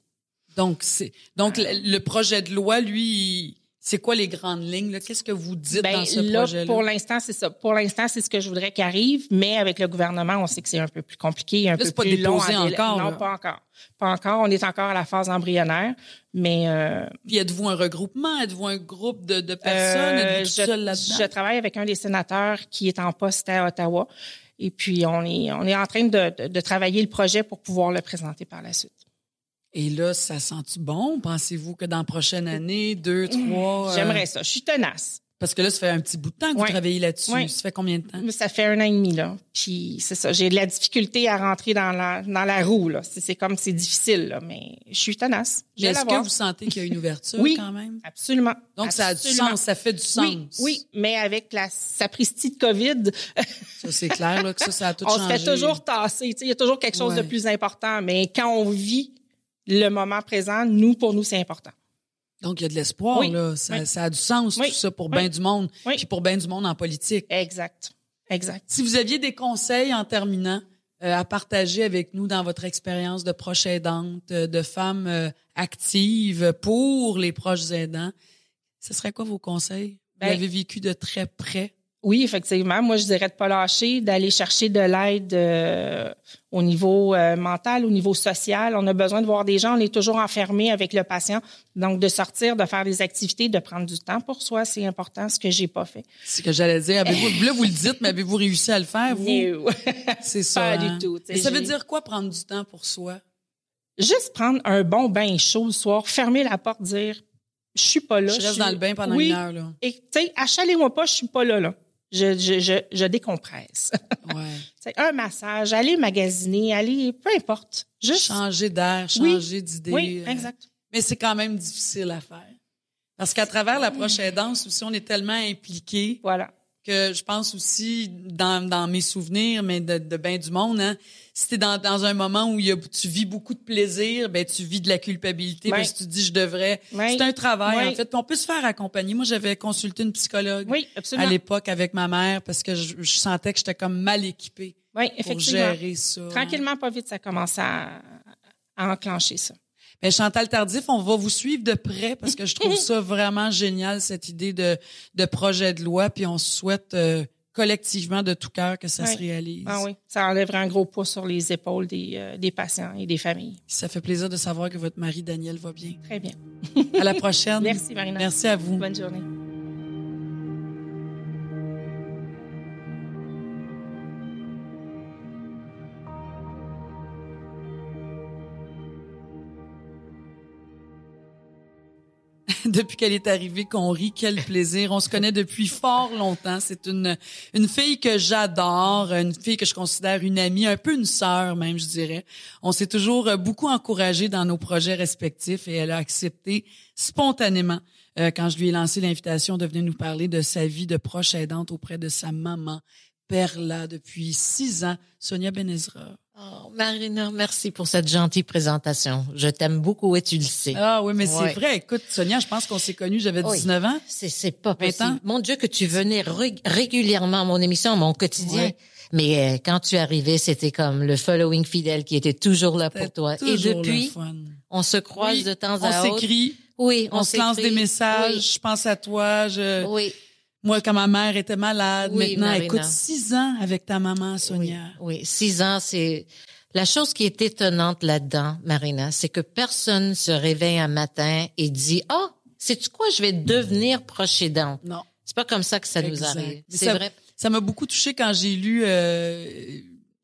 Donc, c'est donc le, le projet de loi, lui, c'est quoi les grandes lignes? là? Qu'est-ce que vous dites Ben, dans ce là, projet-là? pour l'instant, c'est ça. Pour l'instant, c'est ce que je voudrais qu'il arrive, mais avec le gouvernement, on sait que c'est un peu plus compliqué, un Là, peu pas plus long. encore, Non, là. pas encore. Pas encore. On est encore à la phase embryonnaire, mais euh, Puis êtes-vous un regroupement? Êtes-vous un groupe de, de personnes? Euh, je, je travaille avec un des sénateurs qui est en poste à Ottawa. Et puis, on est, on est en train de, de, de travailler le projet pour pouvoir le présenter par la suite. Et là, ça sent-tu bon? Pensez-vous que dans la prochaine année, deux, trois... euh, J'aimerais ça. Je suis tenace. Parce que là, ça fait un petit bout de temps que vous Ouais. travaillez là-dessus. Ça fait combien de temps? Ça fait un an et demi, là. Puis, c'est ça. J'ai de la difficulté à rentrer dans la, dans la roue, là. C'est, comme, c'est difficile, là. Mais je suis tenace. Mais Est-ce que vous sentez qu'il y a une ouverture Oui. quand même? Absolument. Donc, ça a du sens, ça fait du sens. Oui, oui, mais avec la sapristi de COVID, Ça, c'est clair là, que ça, ça a tout on changé. se fait toujours tasser. Tu sais, Il y a toujours quelque chose Ouais. de plus important. Mais quand on vit le moment présent, nous, pour nous, c'est important. Donc, il y a de l'espoir, Oui. là. Ça, Oui. ça a du sens, Oui. tout ça, pour bien du monde. Puis pour bien du monde en politique. Exact. Exact. Si vous aviez des conseils en terminant euh, à partager avec nous dans votre expérience de proche aidante, euh, de femme euh, active pour les proches aidants, ce serait quoi vos conseils? Vous Ben- l'avez vécu de très près? Oui, effectivement. Moi, je dirais de pas lâcher, d'aller chercher de l'aide euh, au niveau euh, mental, au niveau social. On a besoin de voir des gens. On est toujours enfermé avec le patient. Donc, de sortir, de faire des activités, de prendre du temps pour soi, c'est important, ce que j'ai pas fait. C'est ce que j'allais dire. Avez-vous, là, vous le dites, mais avez-vous réussi à le faire, vous? C'est ça. Pas hein? du tout. tu sais, Mais ça veut dire quoi prendre du temps pour soi? Juste prendre un bon bain chaud le soir, fermer la porte, dire je suis pas là. Je reste suis- dans le bain pendant oui, une heure, là. Et tu sais, achalez-moi pas, je suis pas là là. Je, je, je, je décompresse. Ouais. Sais, un massage, aller magasiner, aller, peu importe. Juste. Changer d'air, Oui. changer d'idée. Oui, euh, exact. Mais c'est quand même difficile à faire. Parce qu'à travers la prochaine danse aussi, on est tellement impliqués Voilà. Que je pense aussi dans, dans mes souvenirs, mais de, de bien du monde, hein, si t'es dans, dans un moment où il y a, tu vis beaucoup de plaisir, ben tu vis de la culpabilité Ouais. parce que tu te dis je devrais. C'est un travail en fait. Puis on peut se faire accompagner. Moi, j'avais consulté une psychologue Oui, à l'époque avec ma mère parce que je, je sentais que j'étais comme mal équipée Oui, pour gérer ça. Tranquillement, pas vite, ça commence à, à enclencher ça. Chantal Tardif, on va vous suivre de près parce que je trouve ça vraiment génial, cette idée de, de projet de loi. Puis on souhaite euh, collectivement de tout cœur que ça Oui. se réalise. Ah oui, ça enlèverait un gros poids sur les épaules des, euh, des patients et des familles. Ça fait plaisir de savoir que votre mari Daniel va bien. Très bien. À la prochaine. Merci, Marina. Merci à vous. Bonne journée. depuis qu'elle est arrivée qu'on rit, quel plaisir. On se connaît depuis fort longtemps. C'est une une fille que j'adore, une fille que je considère une amie, un peu une sœur même, je dirais. On s'est toujours euh, beaucoup encouragé dans nos projets respectifs et elle a accepté spontanément euh, quand je lui ai lancé l'invitation de venir nous parler de sa vie de proche aidante auprès de sa maman, Perla, depuis six ans, Sonia Benezra. Oh, Marina, merci pour cette gentille présentation. Je t'aime beaucoup et tu le sais. Ah oui, mais c'est vrai. Écoute, Sonia, je pense qu'on s'est connus, j'avais Oui. 19 ans. C'est, c'est pas 20 ans? possible. Mon Dieu, que tu venais ré- régulièrement à mon émission, à mon quotidien. Ouais. Mais euh, quand tu arrivais, c'était comme le following fidèle qui était toujours là pour toi. Et depuis, on se croise Oui, de temps on à autre. s'écrit. Oui, On, se lance des messages, Oui. je pense à toi, je... Oui, Moi, quand ma mère était malade, Oui, maintenant, Marina. écoute, six ans avec ta maman, Sonia. Oui, oui, six ans, c'est la chose qui est étonnante là-dedans, Marina, c'est que personne se réveille un matin et dit ah, sais-tu quoi, je vais devenir proche aidante. Non. C'est pas comme ça que ça nous arrive. C'est vrai. Ça m'a beaucoup touché quand j'ai lu euh,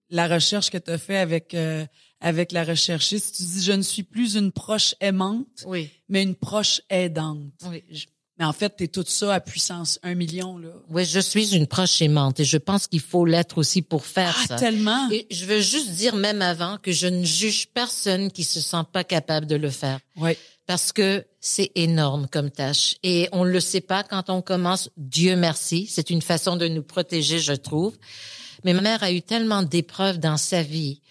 la recherche que tu as fait avec euh, avec la recherchiste. Tu dis je ne suis plus une proche aimante, Oui, mais une proche aidante. oui. Je, Mais en fait, tu es tout ça à puissance un million là. oui, je suis une proche aimante et je pense qu'il faut l'être aussi pour faire Ah, ça. tellement. Et je veux juste dire même avant que je ne juge personne qui se sent pas capable de le faire. Ouais. parce que c'est énorme comme tâche et on le sait pas quand on commence. Dieu merci, c'est une façon de nous protéger, je trouve. Mais ma mère a eu tellement d'épreuves dans sa vie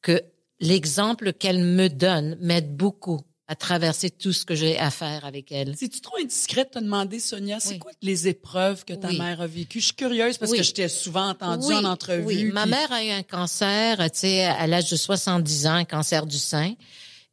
que l'exemple qu'elle me donne m'aide beaucoup à traverser tout ce que j'ai à faire avec elle. C'est-tu trop indiscret de te demander, Sonia, c'est Oui. quoi les épreuves que ta Oui. mère a vécues? Je suis curieuse parce Oui. que je t'ai souvent entendu Oui, en entrevue. Oui, ma mère a eu un cancer, tu sais, à l'âge de 70 ans, un cancer du sein.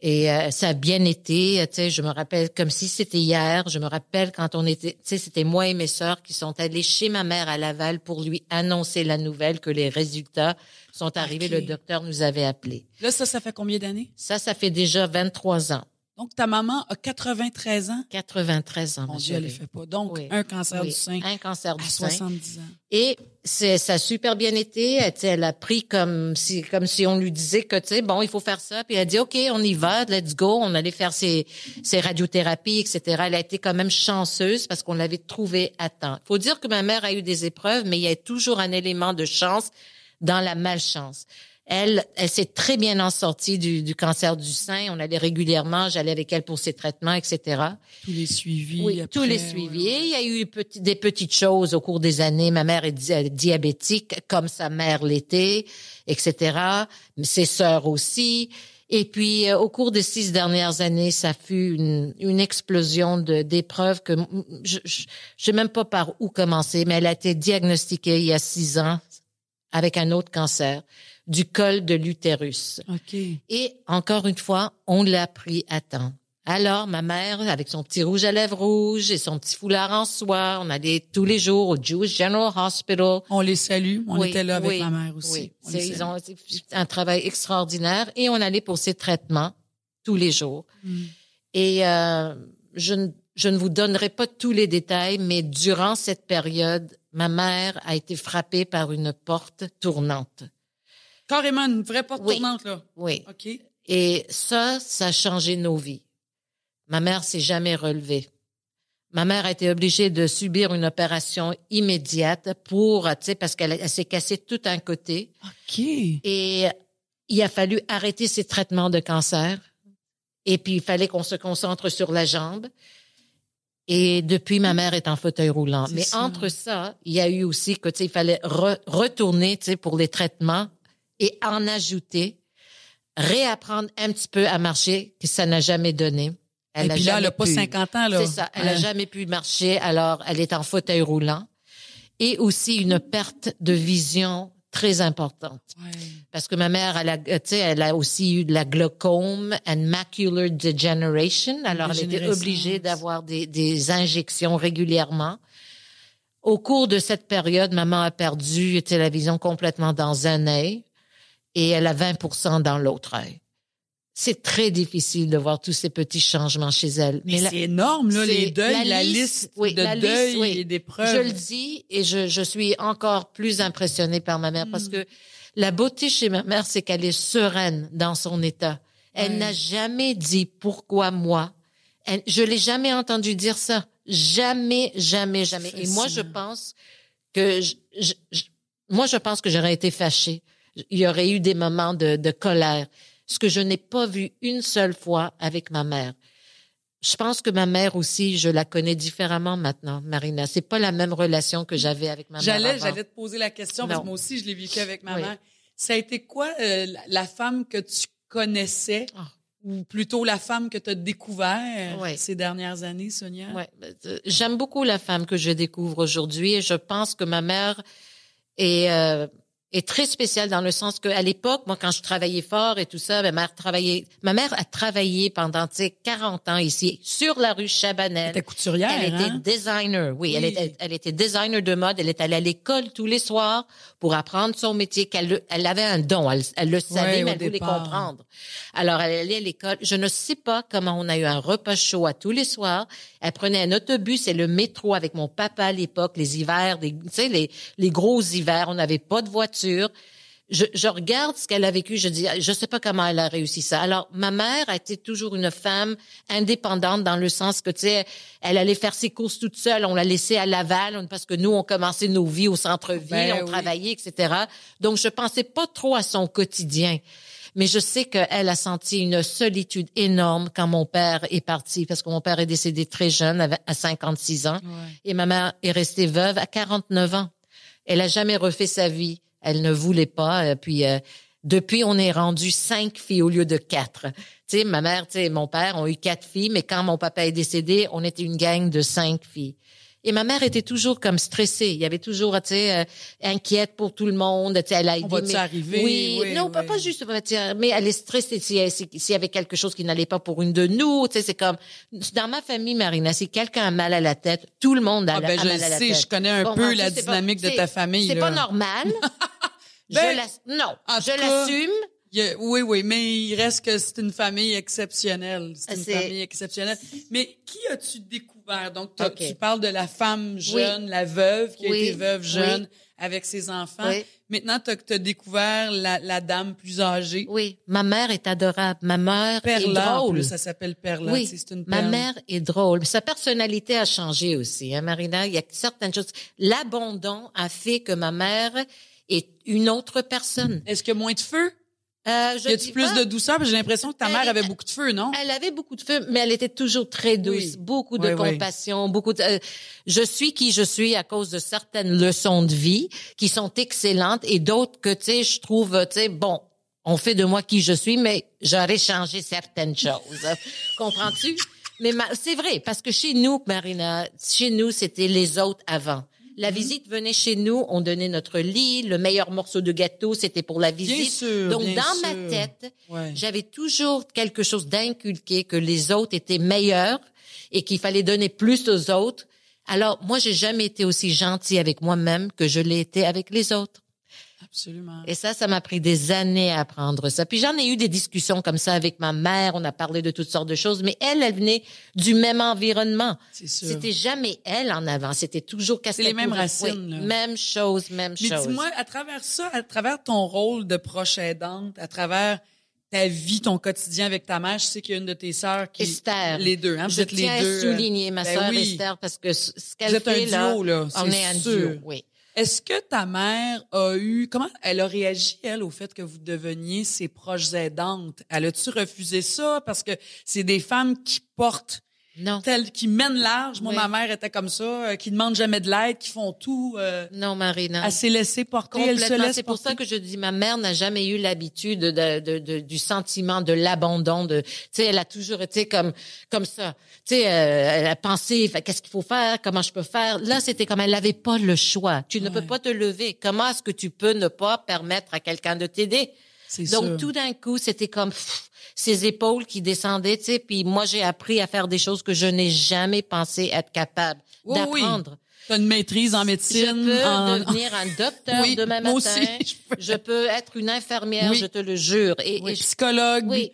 Et euh, ça a bien été, tu sais, je me rappelle comme si c'était hier, je me rappelle quand on était, tu sais, c'était moi et mes sœurs qui sont allés chez ma mère à Laval pour lui annoncer la nouvelle que les résultats sont arrivés, le docteur nous avait appelés. Là, ça, ça fait combien d'années? Ça, ça fait déjà 23 ans, Donc, ta maman a 93 ans? 93 ans, Mon Dieu, elle ne fait pas. Donc, Oui. un cancer Oui, du sein un cancer à du sein. 70 ans. Et c'est, ça a super bien été. Elle, elle a pris comme si, comme si on lui disait que, tu sais, bon, il faut faire ça. Puis elle a dit, OK, on y va, let's go. On allait faire ses, ses radiothérapies, etc. Elle a été quand même chanceuse parce qu'on l'avait trouvée à temps. faut dire que ma mère a eu des épreuves, mais il y a toujours un élément de chance dans la malchance. Elle, elle s'est très bien en sortie du, du cancer du sein. On allait régulièrement, j'allais avec elle pour ses traitements, etc. Tous les suivis. Oui, après, tous les suivis. ouais. Il y a eu petit- des petites choses au cours des années. Ma mère est di- diabétique, comme sa mère l'était, etc. Ses sœurs aussi. Et puis, euh, au cours des six dernières années, ça fut une, une explosion d'épreuves que je, je sais même pas par où commencer, mais elle a été diagnostiquée il y a six ans avec un autre cancer du col de l'utérus. OK. Et encore une fois, on l'a pris à temps. Alors, ma mère, avec son petit rouge à lèvres rouge et son petit foulard en soie, on allait tous les jours au Jewish General Hospital. On les salue. On Oui, était là avec oui, ma mère aussi. Oui, On ils ont un travail extraordinaire et on allait pour ces traitements tous les jours. Mm. Et euh, je, ne- je ne vous donnerai pas tous les détails, mais durant cette période, ma mère a été frappée par une porte tournante. Carrément, une vraie porte Oui. tournante, là. Oui. OK. Et ça, ça a changé nos vies. Ma mère s'est jamais relevée. Ma mère a été obligée de subir une opération immédiate pour, tu sais, parce qu'elle elle s'est cassée tout un côté. OK. Et il a fallu arrêter ses traitements de cancer. Et puis, il fallait qu'on se concentre sur la jambe. Et depuis, ma mère est en fauteuil roulant. Mais ça. entre ça, il y a eu aussi que, tu sais, il fallait re- retourner, tu sais, pour les traitements et en ajouter, réapprendre un petit peu à marcher, que ça n'a jamais donné. Et a puis là, elle n'a pas pu. 50 ans, là. C'est ça. Elle n'a jamais pu marcher, alors elle est en fauteuil roulant. Et aussi une perte de vision très importante. Ouais. Parce que ma mère, elle a, elle a aussi eu de la glaucome and macular degeneration. Alors, elle était obligée d'avoir des, des injections régulièrement. Au cours de cette période, maman a perdu la vision complètement dans un œil et elle a 20% dans l'autre œil. C'est très difficile de voir tous ces petits changements chez elle. Mais, c'est énorme, là, les deuils, la, liste, liste, oui, de la liste, deuils oui. et d'épreuves. Je le dis et je, je suis encore plus impressionnée par ma mère Hmm. parce que la beauté chez ma mère, c'est qu'elle est sereine dans son état. Elle n'a jamais dit pourquoi moi. Elle- je l'ai jamais entendu dire ça. Jamais, jamais, jamais. Et moi, je pense que je, je- je- moi, je pense que j'aurais été fâchée. Il y aurait eu des moments de, de colère, ce que je n'ai pas vu une seule fois avec ma mère. Je pense que ma mère aussi, je la connais différemment maintenant, Marina. C'est pas la même relation que j'avais avec ma mère. J'allais, j'allais te poser la question parce Non. que moi aussi, je l'ai vécu avec ma Oui. mère. Ça a été quoi euh, la, femme que tu connaissais Ah. ou plutôt la femme que tu as découvert Oui. ces dernières années, Sonia? Ouais, euh, j'aime beaucoup la femme que je découvre aujourd'hui et je pense que ma mère est, euh, est très spécial dans le sens que à l'époque, moi, quand je travaillais fort et tout ça, ma mère travaillait, ma mère a travaillé pendant, tu sais, 40 ans ici, sur la rue Chabanel. Elle était couturière, Elle était hein? designer, oui. Elle était, elle était designer de mode. Elle est allée à l'école tous les soirs pour apprendre son métier. Qu'elle, le- elle avait un don. Elle, elle le savait, mais elle voulait départ. comprendre. Alors, elle allait à l'école. Je ne sais pas comment on a eu un repas chaud à tous les soirs. Elle prenait un autobus et le métro avec mon papa à l'époque, les hivers, des, tu sais, les, les gros hivers. On n'avait pas de voiture. Je, je regarde ce qu'elle a vécu, je dis, je sais pas comment elle a réussi ça. Alors, ma mère a été toujours une femme indépendante dans le sens que, tu sais, elle allait faire ses courses toute seule. On l'a laissée à Laval parce que nous, on commençait nos vies au centre-ville, Ben on oui. travaillait, etc. Donc, je pensais pas trop à son quotidien. Mais je sais qu'elle a senti une solitude énorme quand mon père est parti, parce que mon père est décédé très jeune, à 56 ans, et ma mère est restée veuve à 49 ans. Elle a jamais refait sa vie. Elle ne voulait pas. euh, Puis euh, depuis, on est rendu cinq filles au lieu de quatre. Tu sais, ma mère, tu sais, mon père ont eu quatre filles, mais quand mon papa est décédé, on était une gang de cinq filles. Et ma mère était toujours comme stressée. Il y avait toujours, tu sais, euh, inquiète pour tout le monde. Tu sais, elle a On dit, va-tu mais- arriver? Oui, Oui, non, pas, oui. pas juste, sais, mais elle est stressée si- si- s'il y avait quelque chose qui n'allait pas pour une de nous. Tu sais, c'est comme dans ma famille, Marina, si quelqu'un a mal à la tête, tout le monde a, Ah, ben, a je mal à la sais, tête. je connais un Bon, peu moi, la sais pas, dynamique de ta famille. C'est pas normal. Ben, je non, je l'assume. A- oui, oui, mais il reste que c'est une famille exceptionnelle. C'est une famille exceptionnelle. Mais qui as-tu découvert? Donc, tu parles de la femme jeune, la veuve qui a été veuve Oui. jeune avec ses enfants. Oui. Maintenant, tu as, découvert la, la dame plus âgée. Oui, ma mère est adorable. Ma mère est en drôle. plus, ça s'appelle Perla. Oui, c'est une ma mère est drôle. Sa personnalité a changé aussi, hein, Marina? Il y a certaines choses. L'abandon a fait que ma mère est une autre personne. Est-ce qu'il y a moins de feu? Euh, je y a-tu plus pas- de douceur? J'ai l'impression que ta Elle mère avait beaucoup de feu, non? Elle avait beaucoup de feu, mais elle était toujours très douce, Oui. beaucoup de Oui, oui. compassion, beaucoup de. euh, je suis qui je suis à cause de certaines leçons de vie qui sont excellentes et d'autres que tu sais, je trouve, tu sais, bon, on fait de moi qui je suis, mais j'aurais changé certaines choses. Comprends-tu? Mais ma- c'est vrai parce que chez nous, Marina, chez nous, c'était les autres avant. Mhm. La visite venait chez nous, on donnait notre lit, le meilleur morceau de gâteau, c'était pour la visite. sûr, Donc bien dans sûr. ma tête, Ouais. j'avais toujours quelque chose d'inculqué que les autres étaient meilleurs et qu'il fallait donner plus aux autres. Alors, moi, j'ai jamais été aussi gentille avec moi-même que je l'ai été avec les autres. Absolument. Et ça, ça m'a pris des années à apprendre ça. Puis j'en ai eu des discussions comme ça avec ma mère. On a parlé de toutes sortes de choses, mais elle, elle venait du même environnement. C'était jamais elle en avant. C'était toujours qu'est-ce C'est les mêmes racines, là. Même chose, même Mais chose. dis-moi, à travers ça, à travers ton rôle de proche aidante, à travers ta vie, ton quotidien avec ta mère, je sais qu'il y a une de tes sœurs qui... Esther. Les deux, hein? Vous Je êtes les tiens deux. à euh, souligner ma ben sœur oui. Esther parce que ce qu'elle êtes un fait là, duo, là. on c'est est un sûr. duo, oui. Est-ce que ta mère a eu, comment elle a réagi, elle, au fait que vous deveniez ses proches aidantes? Elle a-tu refusé ça? Parce que c'est des femmes qui portent, Non. telles, qui mènent large. Moi, Oui. ma mère était comme ça, euh, qui demandent jamais de l'aide, qui font tout. Euh, Non, Marina. elle s'est laissée porter, elle se Complètement. C'est pour ça que je dis, ma mère n'a jamais eu l'habitude de, de- de- du sentiment de l'abandon. De, tu sais, elle a toujours été comme comme ça. Tu sais, euh, elle a pensé, qu'est-ce qu'il faut faire, comment je peux faire? Là, c'était comme elle n'avait pas le choix. Tu ne peux pas te lever. Comment est-ce que tu peux ne pas permettre à quelqu'un de t'aider? Donc sûr. tout d'un coup, c'était comme pff, ses épaules qui descendaient, tu sais. Puis moi, j'ai appris à faire des choses que je n'ai jamais pensé être capable Oui, oui. d'apprendre. T'as une maîtrise en Je médecine. peux en- devenir un docteur Oui, demain moi matin. aussi, je peux. Je peux être une infirmière, Oui. je te le jure. Et, Oui, et je- psychologue, oui.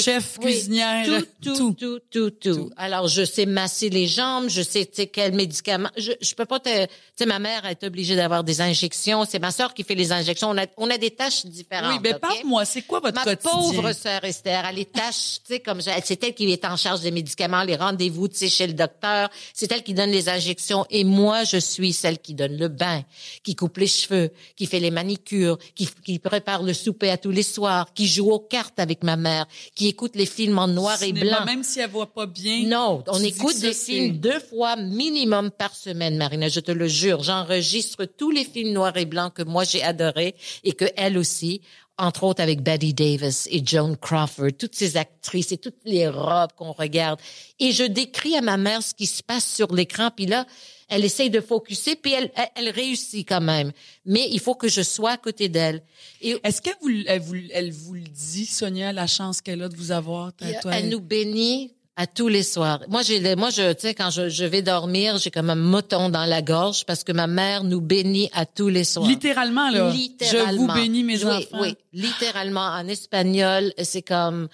Chef, oui. cuisinière, tout, tout, tout, tout, tout, Alors, je sais masser les jambes, je sais, tu sais, quels médicaments. Je, je peux pas te, tu sais, ma mère est obligée d'avoir des injections. C'est ma sœur qui fait les injections. On a, on a des tâches différentes. Oui, mais OK? parle-moi, c'est quoi votre Ma quotidien? pauvre sœur Esther, elle est tâche, tu sais, comme c'est elle qui est en charge des médicaments, les rendez-vous, tu sais, chez le docteur. C'est elle qui donne les injections. Et moi, je suis celle qui donne le bain, qui coupe les cheveux, qui fait les manicures, qui, qui prépare le souper à tous les soirs, qui joue aux cartes avec ma mère, qui écoute les films en noir et blanc. Même si elle voit pas bien. Non, on écoute des films deux fois minimum par semaine, Marina, je te le jure. J'enregistre tous les films noirs et blancs que moi j'ai adorés et que elle aussi. Entre autres avec Betty Davis et Joan Crawford, toutes ces actrices et toutes les robes qu'on regarde. Et je décris à ma mère ce qui se passe sur l'écran, puis là, elle essaye de focuser, puis elle, elle, réussit quand même. Mais il faut que je sois à côté d'elle. Est-ce qu'elle vous, elle vous, elle vous le dit, Sonia, la chance qu'elle a de vous avoir? elle nous bénit à tous les soirs. Moi, j'ai, moi, je, tu sais, quand je, je, vais dormir, j'ai comme un moton dans la gorge parce que ma mère nous bénit à tous les soirs. Littéralement, là. Littéralement. Je vous bénis, mes oui, enfants. Oui, littéralement. En espagnol, c'est comme,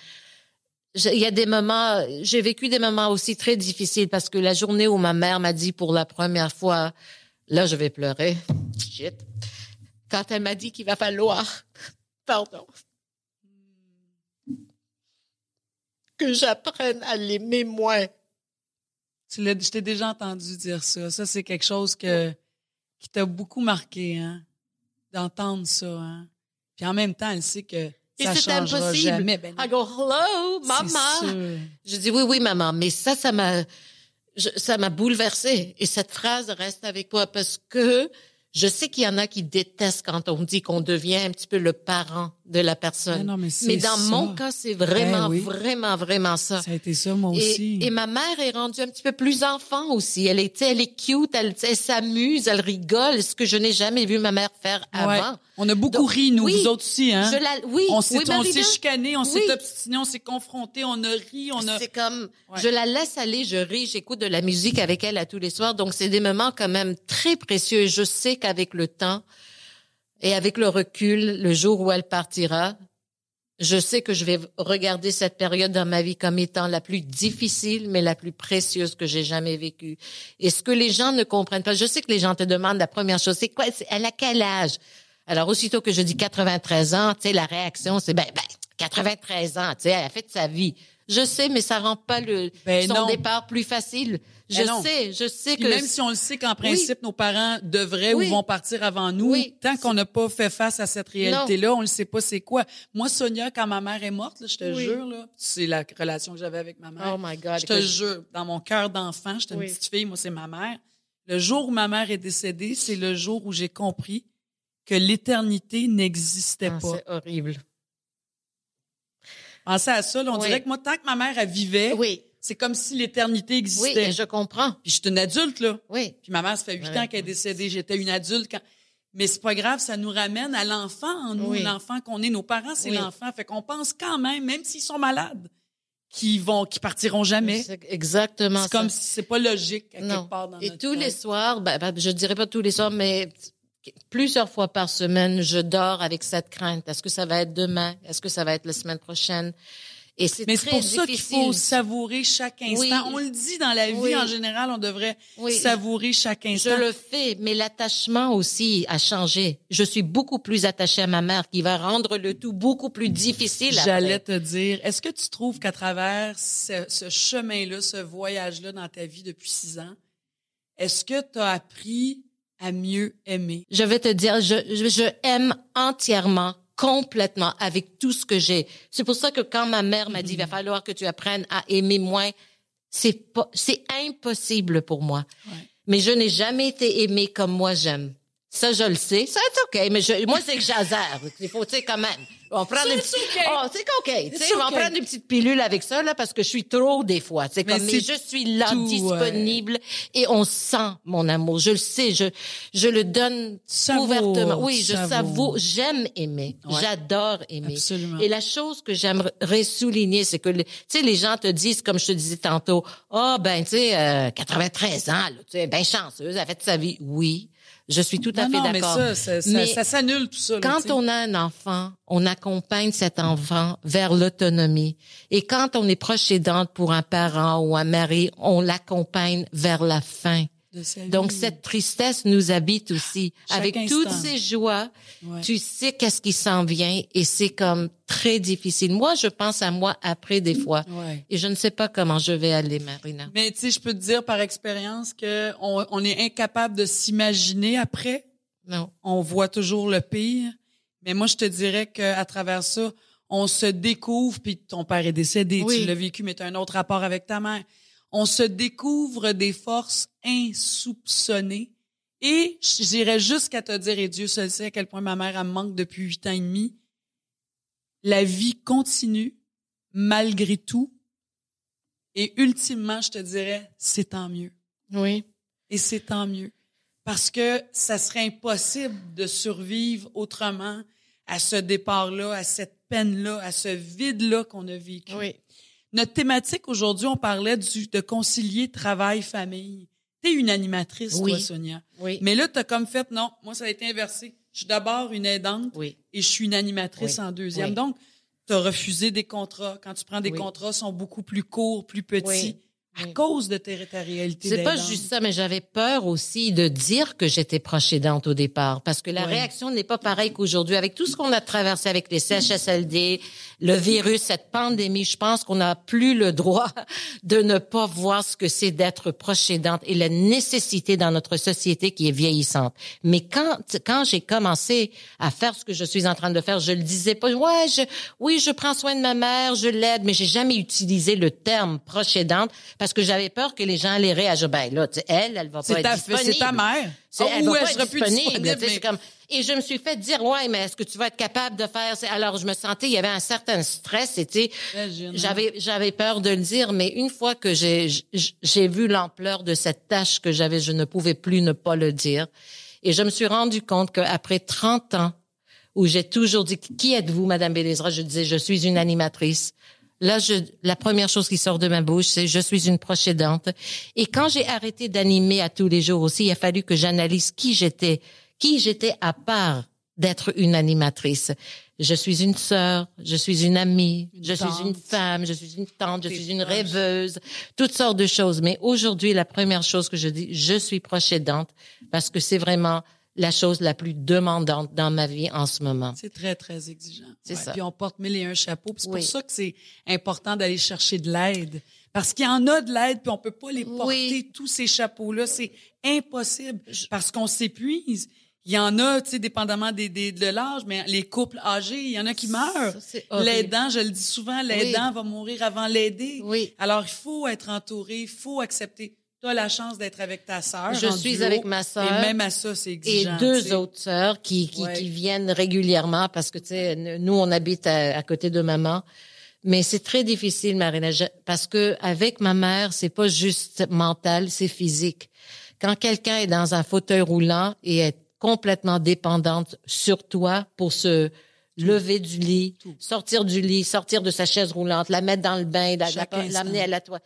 il y a des moments, j'ai vécu des moments aussi très difficiles parce que la journée où ma mère m'a dit pour la première fois, là, je vais pleurer. Shit. Quand elle m'a dit qu'il va falloir, pardon, que j'apprenne à l'aimer moins. Tu l'as, je t'ai déjà entendu dire ça. Ça, c'est quelque chose que, qui t'a beaucoup marqué, hein, d'entendre ça, hein. Puis en même temps, elle sait que ça c'est impossible. Jamais. Ben, I go, hello, maman. Je dis oui, oui, maman. Mais ça, ça m'a, ça m'a bouleversée. Et cette phrase reste avec moi parce que je sais qu'il y en a qui détestent quand on dit qu'on devient un petit peu le parent de la personne. Mais, mais, dans mon cas, c'est vraiment, ben vraiment, vraiment ça. Ça a été ça, moi aussi. Et ma mère est rendue un petit peu plus enfant aussi. Elle est, elle est cute, elle, s'amuse, elle rigole, ce que je n'ai jamais vu ma mère faire avant. On a beaucoup ri, nous, vous autres aussi, hein? Je la, oui, on s'est, on s'est chicané, on s'est obstiné, on s'est confronté, on a ri, on a. C'est comme, je la laisse aller, je ris, j'écoute de la musique avec elle à tous les soirs. Donc, c'est des moments quand même très précieux. Je sais qu'avec le temps, et avec le recul, le jour où elle partira, je sais que je vais regarder cette période dans ma vie comme étant la plus difficile, mais la plus précieuse que j'ai jamais vécue. Et ce que les gens ne comprennent pas, je sais que les gens te demandent la première chose, c'est quoi, elle a quel âge? Alors, aussitôt que je dis 93 ans, tu sais, la réaction, c'est, ben, ben, 93 ans, tu sais, elle a fait sa vie. Je sais, mais ça rend pas le ben son départ plus facile. Je ben sais, je sais que même si on le sait qu'en principe nos parents devraient ou vont partir avant nous, tant qu'on n'a pas fait face à cette réalité-là, on ne sait pas c'est quoi. Moi, Sonia, quand ma mère est morte, je te jure là, c'est la relation que j'avais avec ma mère. Oh my God. Je te jure, dans mon cœur d'enfant, j'étais une petite fille, moi c'est ma mère. Le jour où ma mère est décédée, c'est le jour où j'ai compris que l'éternité n'existait ah, pas. C'est horrible. À ça, on dirait que moi, tant que ma mère, elle vivait, oui. c'est comme si l'éternité existait. Oui, je comprends. Puis je suis une adulte, là. Oui. Puis ma mère, ça fait huit ans qu'elle est décédée. J'étais une adulte quand... Mais c'est pas grave, ça nous ramène à l'enfant en nous, l'enfant qu'on est. Nos parents, c'est l'enfant. Fait qu'on pense quand même, même s'ils sont malades, qu'ils vont, qu'ils partiront jamais. C'est exactement C'est comme si c'est pas logique à quelque part dans Et notre tous les soirs, ben, ben, je dirais pas tous les soirs, mais plusieurs fois par semaine, je dors avec cette crainte. Est-ce que ça va être demain? Est-ce que ça va être la semaine prochaine? Et c'est Mais c'est pour ça qu'il faut savourer chaque instant. On le dit dans la vie en général, on devrait savourer chaque instant. Je le fais, mais l'attachement aussi a changé. Je suis beaucoup plus attachée à ma mère, qui va rendre le tout beaucoup plus difficile. J'allais te dire, est-ce que tu trouves qu'à travers ce, ce chemin-là, ce voyage-là dans ta vie depuis six ans, est-ce que tu as appris à mieux aimer? Je vais te dire, je, je, aime entièrement complètement avec tout ce que j'ai. C'est pour ça que quand ma mère m'a dit, il va mm-hmm. falloir que tu apprennes à aimer moins, c'est pas, c'est impossible pour moi. Mais je n'ai jamais été aimée comme moi j'aime. Ça, je le sais. Ça, c'est OK. Mais je, moi, c'est que j'azère. Il faut, tu sais, quand même. On prend des petites... Oh, c'est OK. Tu sais, on va prendre des petites pilules avec ça, là, parce que je suis trop, des fois. C'est comme, mais, je suis là, disponible, et on sent mon amour. Je le sais. Je, je le donne ouvertement. Oui, je savoure. J'aime aimer. J'adore aimer. Absolument. Et la chose que j'aimerais souligner, c'est que, tu sais, les gens te disent, comme je te disais tantôt, ah, oh, ben, tu sais, 93 euh, ans, tu sais, ben chanceuse, elle a fait sa vie. Oui. Je suis tout à fait d'accord. Mais ça, ça, ça, s'annule tout ça. quand on a un enfant, on accompagne cet enfant vers l'autonomie. Et quand on est proche aidante pour un parent ou un mari, on l'accompagne vers la fin. Donc cette tristesse nous habite aussi. Avec toutes ces joies, tu sais qu'est-ce qui s'en vient et c'est comme très difficile. Moi, je pense à moi après des fois et je ne sais pas comment je vais aller, Marina. Mais tu sais, je peux te dire par expérience que on, on est incapable de s'imaginer après. Non. On voit toujours le pire. Mais moi, je te dirais qu'à travers ça, on se découvre, puis ton père est décédé, tu l'as vécu, mais tu as un autre rapport avec ta mère on se découvre des forces insoupçonnées. Et j'irais jusqu'à te dire, et Dieu seul sait à quel point ma mère, elle me manque depuis huit ans et demi, la vie continue malgré tout. Et ultimement, je te dirais, c'est tant mieux. Oui. Et c'est tant mieux. Parce que ça serait impossible de survivre autrement à ce départ-là, à cette peine-là, à ce vide-là qu'on a vécu. Oui. Notre thématique aujourd'hui, on parlait du, de concilier travail-famille. T'es une animatrice, Oui. toi, Sonia. Oui. Mais là, t'as comme fait, non, moi, ça a été inversé. Je suis d'abord une aidante Oui. et je suis une animatrice en deuxième. Donc, tu as refusé des contrats. Quand tu prends des contrats, ils sont beaucoup plus courts, plus petits, Oui. À Oui. cause de réalité C'est pas juste ça, mais j'avais peur aussi de dire que j'étais proche aidante au départ, parce que la réaction n'est pas pareille qu'aujourd'hui. Avec tout ce qu'on a traversé avec les CHSLD, le virus, cette pandémie, je pense qu'on n'a plus le droit de ne pas voir ce que c'est d'être proche aidante et la nécessité dans notre société qui est vieillissante. Mais quand quand j'ai commencé à faire ce que je suis en train de faire, je le disais pas. Ouais, je, oui, je prends soin de ma mère, je l'aide, mais j'ai jamais utilisé le terme proche aidante parce que j'avais peur que les gens allaient réagir. Ben là, elle, elle va pas C'est être disponible. c'est ta mère. C'est- elle ou va elle pas serait être plus disponible. mais- comme- Et je me suis fait dire, ouais, mais est-ce que tu vas être capable de faire... Alors, je me sentais, il y avait un certain stress, c'était... Hein. J'avais, j'avais peur de le dire, mais une fois que j'ai, j'ai vu l'ampleur de cette tâche que j'avais, je ne pouvais plus ne pas le dire. Et je me suis rendu compte qu'après 30 ans, où j'ai toujours dit, qui êtes-vous, Madame Bélezra? Je disais, je suis une animatrice. Là, je, la première chose qui sort de ma bouche, c'est je suis une proche aidante. Et quand j'ai arrêté d'animer à tous les jours aussi, il a fallu que j'analyse qui j'étais, qui j'étais à part d'être une animatrice. Je suis une sœur, je suis une amie, Une je tante. suis une femme, je suis une tante, je suis une rêveuse, toutes sortes de choses. Mais aujourd'hui, la première chose que je dis, je suis proche aidante parce que c'est vraiment la chose la plus demandante dans ma vie en ce moment. C'est très, très exigeant. C'est ça. Puis on porte mille et un chapeaux. C'est Oui. pour ça que c'est important d'aller chercher de l'aide. Parce qu'il y en a de l'aide, puis on peut pas les porter, Oui. tous ces chapeaux-là. C'est impossible parce qu'on s'épuise. Il y en a, tu sais, dépendamment des, des- de l'âge, mais les couples âgés, il y en a qui meurent. L'aidant, je le dis souvent, l'aidant va mourir avant l'aider. Oui. Alors, il faut être entouré, il faut accepter. Tu as la chance d'être avec ta sœur. Je suis duo, avec ma sœur. Et même à ça, c'est et exigeant. tu deux autres sœurs qui, qui, Ouais. qui viennent régulièrement parce que, tu sais, nous, on habite à, à côté de maman. Mais c'est très difficile, Marina, parce que avec ma mère, c'est pas juste mental, c'est physique. Quand quelqu'un est dans un fauteuil roulant et est complètement dépendante sur toi pour se lever du lit, sortir du lit, sortir de sa chaise roulante, la mettre dans le bain, la- la- l'amener à la toilette.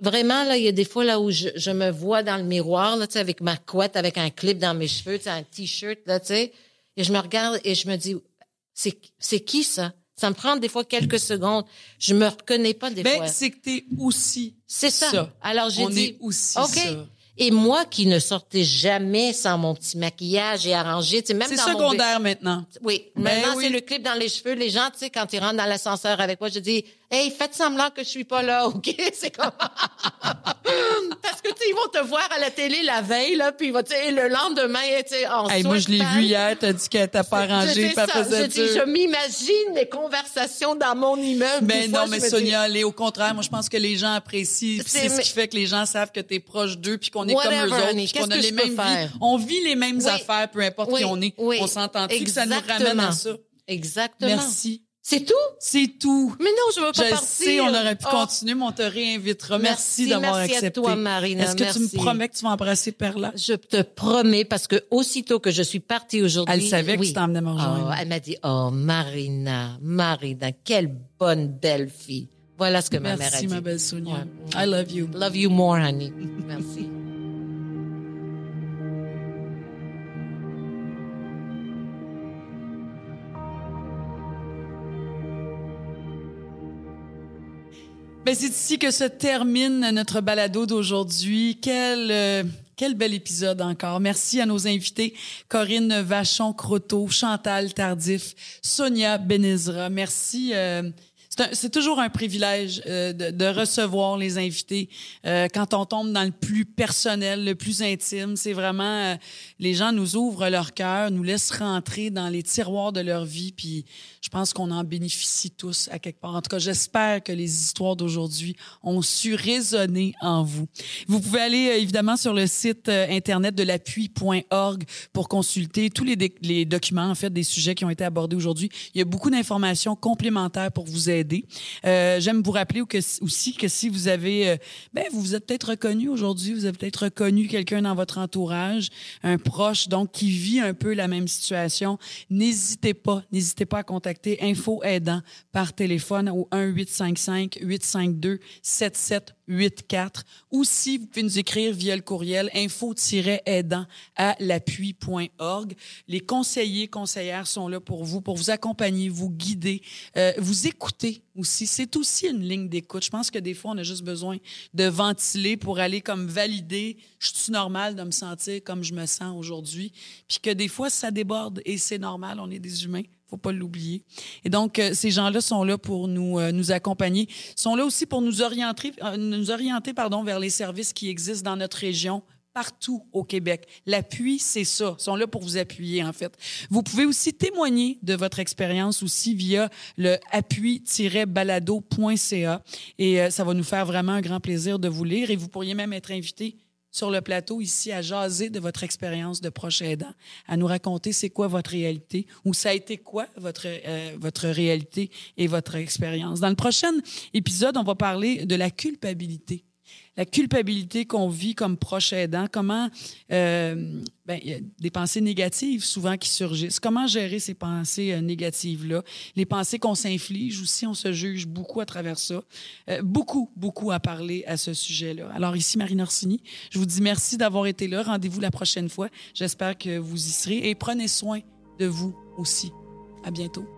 Vraiment, là, il y a des fois là où je, je me vois dans le miroir, là, tu sais, avec ma couette, avec un clip dans mes cheveux, tu sais, un t-shirt, là, tu sais, et je me regarde et je me dis, c'est, c'est qui ça? Ça me prend des fois quelques secondes. Je me reconnais pas des Ben, fois. c'est que t'es aussi C'est ça. Alors, j'ai dit, est aussi OK. ça. Et moi qui ne sortais jamais sans mon petit maquillage et arrangé, tu sais, même C'est mon secondaire maintenant. oui, Ben maintenant oui. c'est le clip dans les cheveux. Les gens, tu sais, quand ils rentrent dans l'ascenseur avec moi, je dis, hey, faites semblant que je suis pas là, ok? C'est comme parce que tu sais, ils vont te voir à la télé la veille là, puis ils vont, tu sais, le lendemain, tu sais, en Hey, moi, je l'ai vu hier, t'as dit qu'elle t'a pas arrangé, C'est puis elle ça. faisait Je, dis, dur. je m'imagine les conversations dans mon immeuble. Mais non, fois, mais dis, Sonia, Léo, au contraire, moi, je pense que les gens apprécient. C'est- ce qui fait que les gens savent que t'es proche d'eux, puis qu'on est Whatever, comme eux autres, puis qu'on a les mêmes vies. On vit les mêmes Oui. affaires, peu importe Oui, qui on est. oui. On s'entend-tu que ça nous ramène à ça? Exactement. Merci. C'est tout? C'est tout. Mais non, je veux pas Je partir. sais, on aurait pu Oh. continuer, mais on te réinvitera. Merci, Merci, d'avoir merci à accepté. toi, Marina. Est-ce que tu Merci. me promets que tu vas embrasser Perla? Je te promets, parce que aussitôt que je suis partie aujourd'hui. Elle savait que tu t'emmenais me rejoindre. Oh, elle m'a dit, oh, Marina, Marina, quelle bonne belle fille. Voilà ce que ma mère a Merci, dit. ma belle Sonia. Ouais. I love you. Love you more, honey. Merci. Ben, c'est ici que se termine notre balado d'aujourd'hui. Quel, euh, quel bel épisode encore. Merci à nos invités, Corinne Vachon-Croteau, Chantal Tardif, Sonia Benezra. Merci. euh, C'est toujours un privilège euh, de, de, recevoir les invités. Euh, quand on tombe dans le plus personnel, le plus intime, c'est vraiment euh, les gens nous ouvrent leur cœur, nous laissent rentrer dans les tiroirs de leur vie, puis je pense qu'on en bénéficie tous à quelque part. En tout cas, j'espère que les histoires d'aujourd'hui ont su résonner en vous. Vous pouvez aller évidemment sur le site internet de l'appui.org pour consulter tous les, les documents en fait des sujets qui ont été abordés aujourd'hui. Il y a beaucoup d'informations complémentaires pour vous aider euh, j'aime vous rappeler aussi que si vous avez, euh, ben, vous vous êtes peut-être reconnu aujourd'hui, vous avez peut-être reconnu quelqu'un dans votre entourage, un proche, donc, qui vit un peu la même situation, n'hésitez pas, n'hésitez pas à contacter Info Aidant par téléphone au 1 855 852 7784 ou si vous pouvez nous écrire via le courriel info-aidant à l'appui.org. Les conseillers, conseillères sont là pour vous, pour vous accompagner, vous guider, euh, vous écouter C'est aussi une ligne d'écoute. Je pense que des fois, on a juste besoin de ventiler pour aller comme valider, je suis normal de me sentir comme je me sens aujourd'hui. Puis que des fois, ça déborde et c'est normal, on est des humains faut pas l'oublier. Et donc, euh, ces gens-là sont là pour nous, euh, nous accompagner, sont là aussi pour nous orienter, euh, nous orienter pardon, vers les services qui existent dans notre région, partout au Québec. L'appui, c'est ça. Ils sont là pour vous appuyer, en fait. Vous pouvez aussi témoigner de votre expérience aussi via le appui-balado.ca et euh, ça va nous faire vraiment un grand plaisir de vous lire et vous pourriez même être invité sur le plateau ici à jaser de votre expérience de proche aidant, à nous raconter c'est quoi votre réalité ou ça a été quoi votre euh, votre réalité et votre expérience. Dans le prochain épisode, on va parler de la culpabilité la culpabilité qu'on vit comme proche aidant, comment euh, ben, y a des pensées négatives souvent qui surgissent. Comment gérer ces pensées euh, négatives-là? Les pensées qu'on s'inflige aussi, on se juge beaucoup à travers ça. Euh, beaucoup, beaucoup à parler à ce sujet-là. Alors ici, Marine Orsini, je vous dis merci d'avoir été là. Rendez-vous la prochaine fois. J'espère que vous y serez et prenez soin de vous aussi. À bientôt.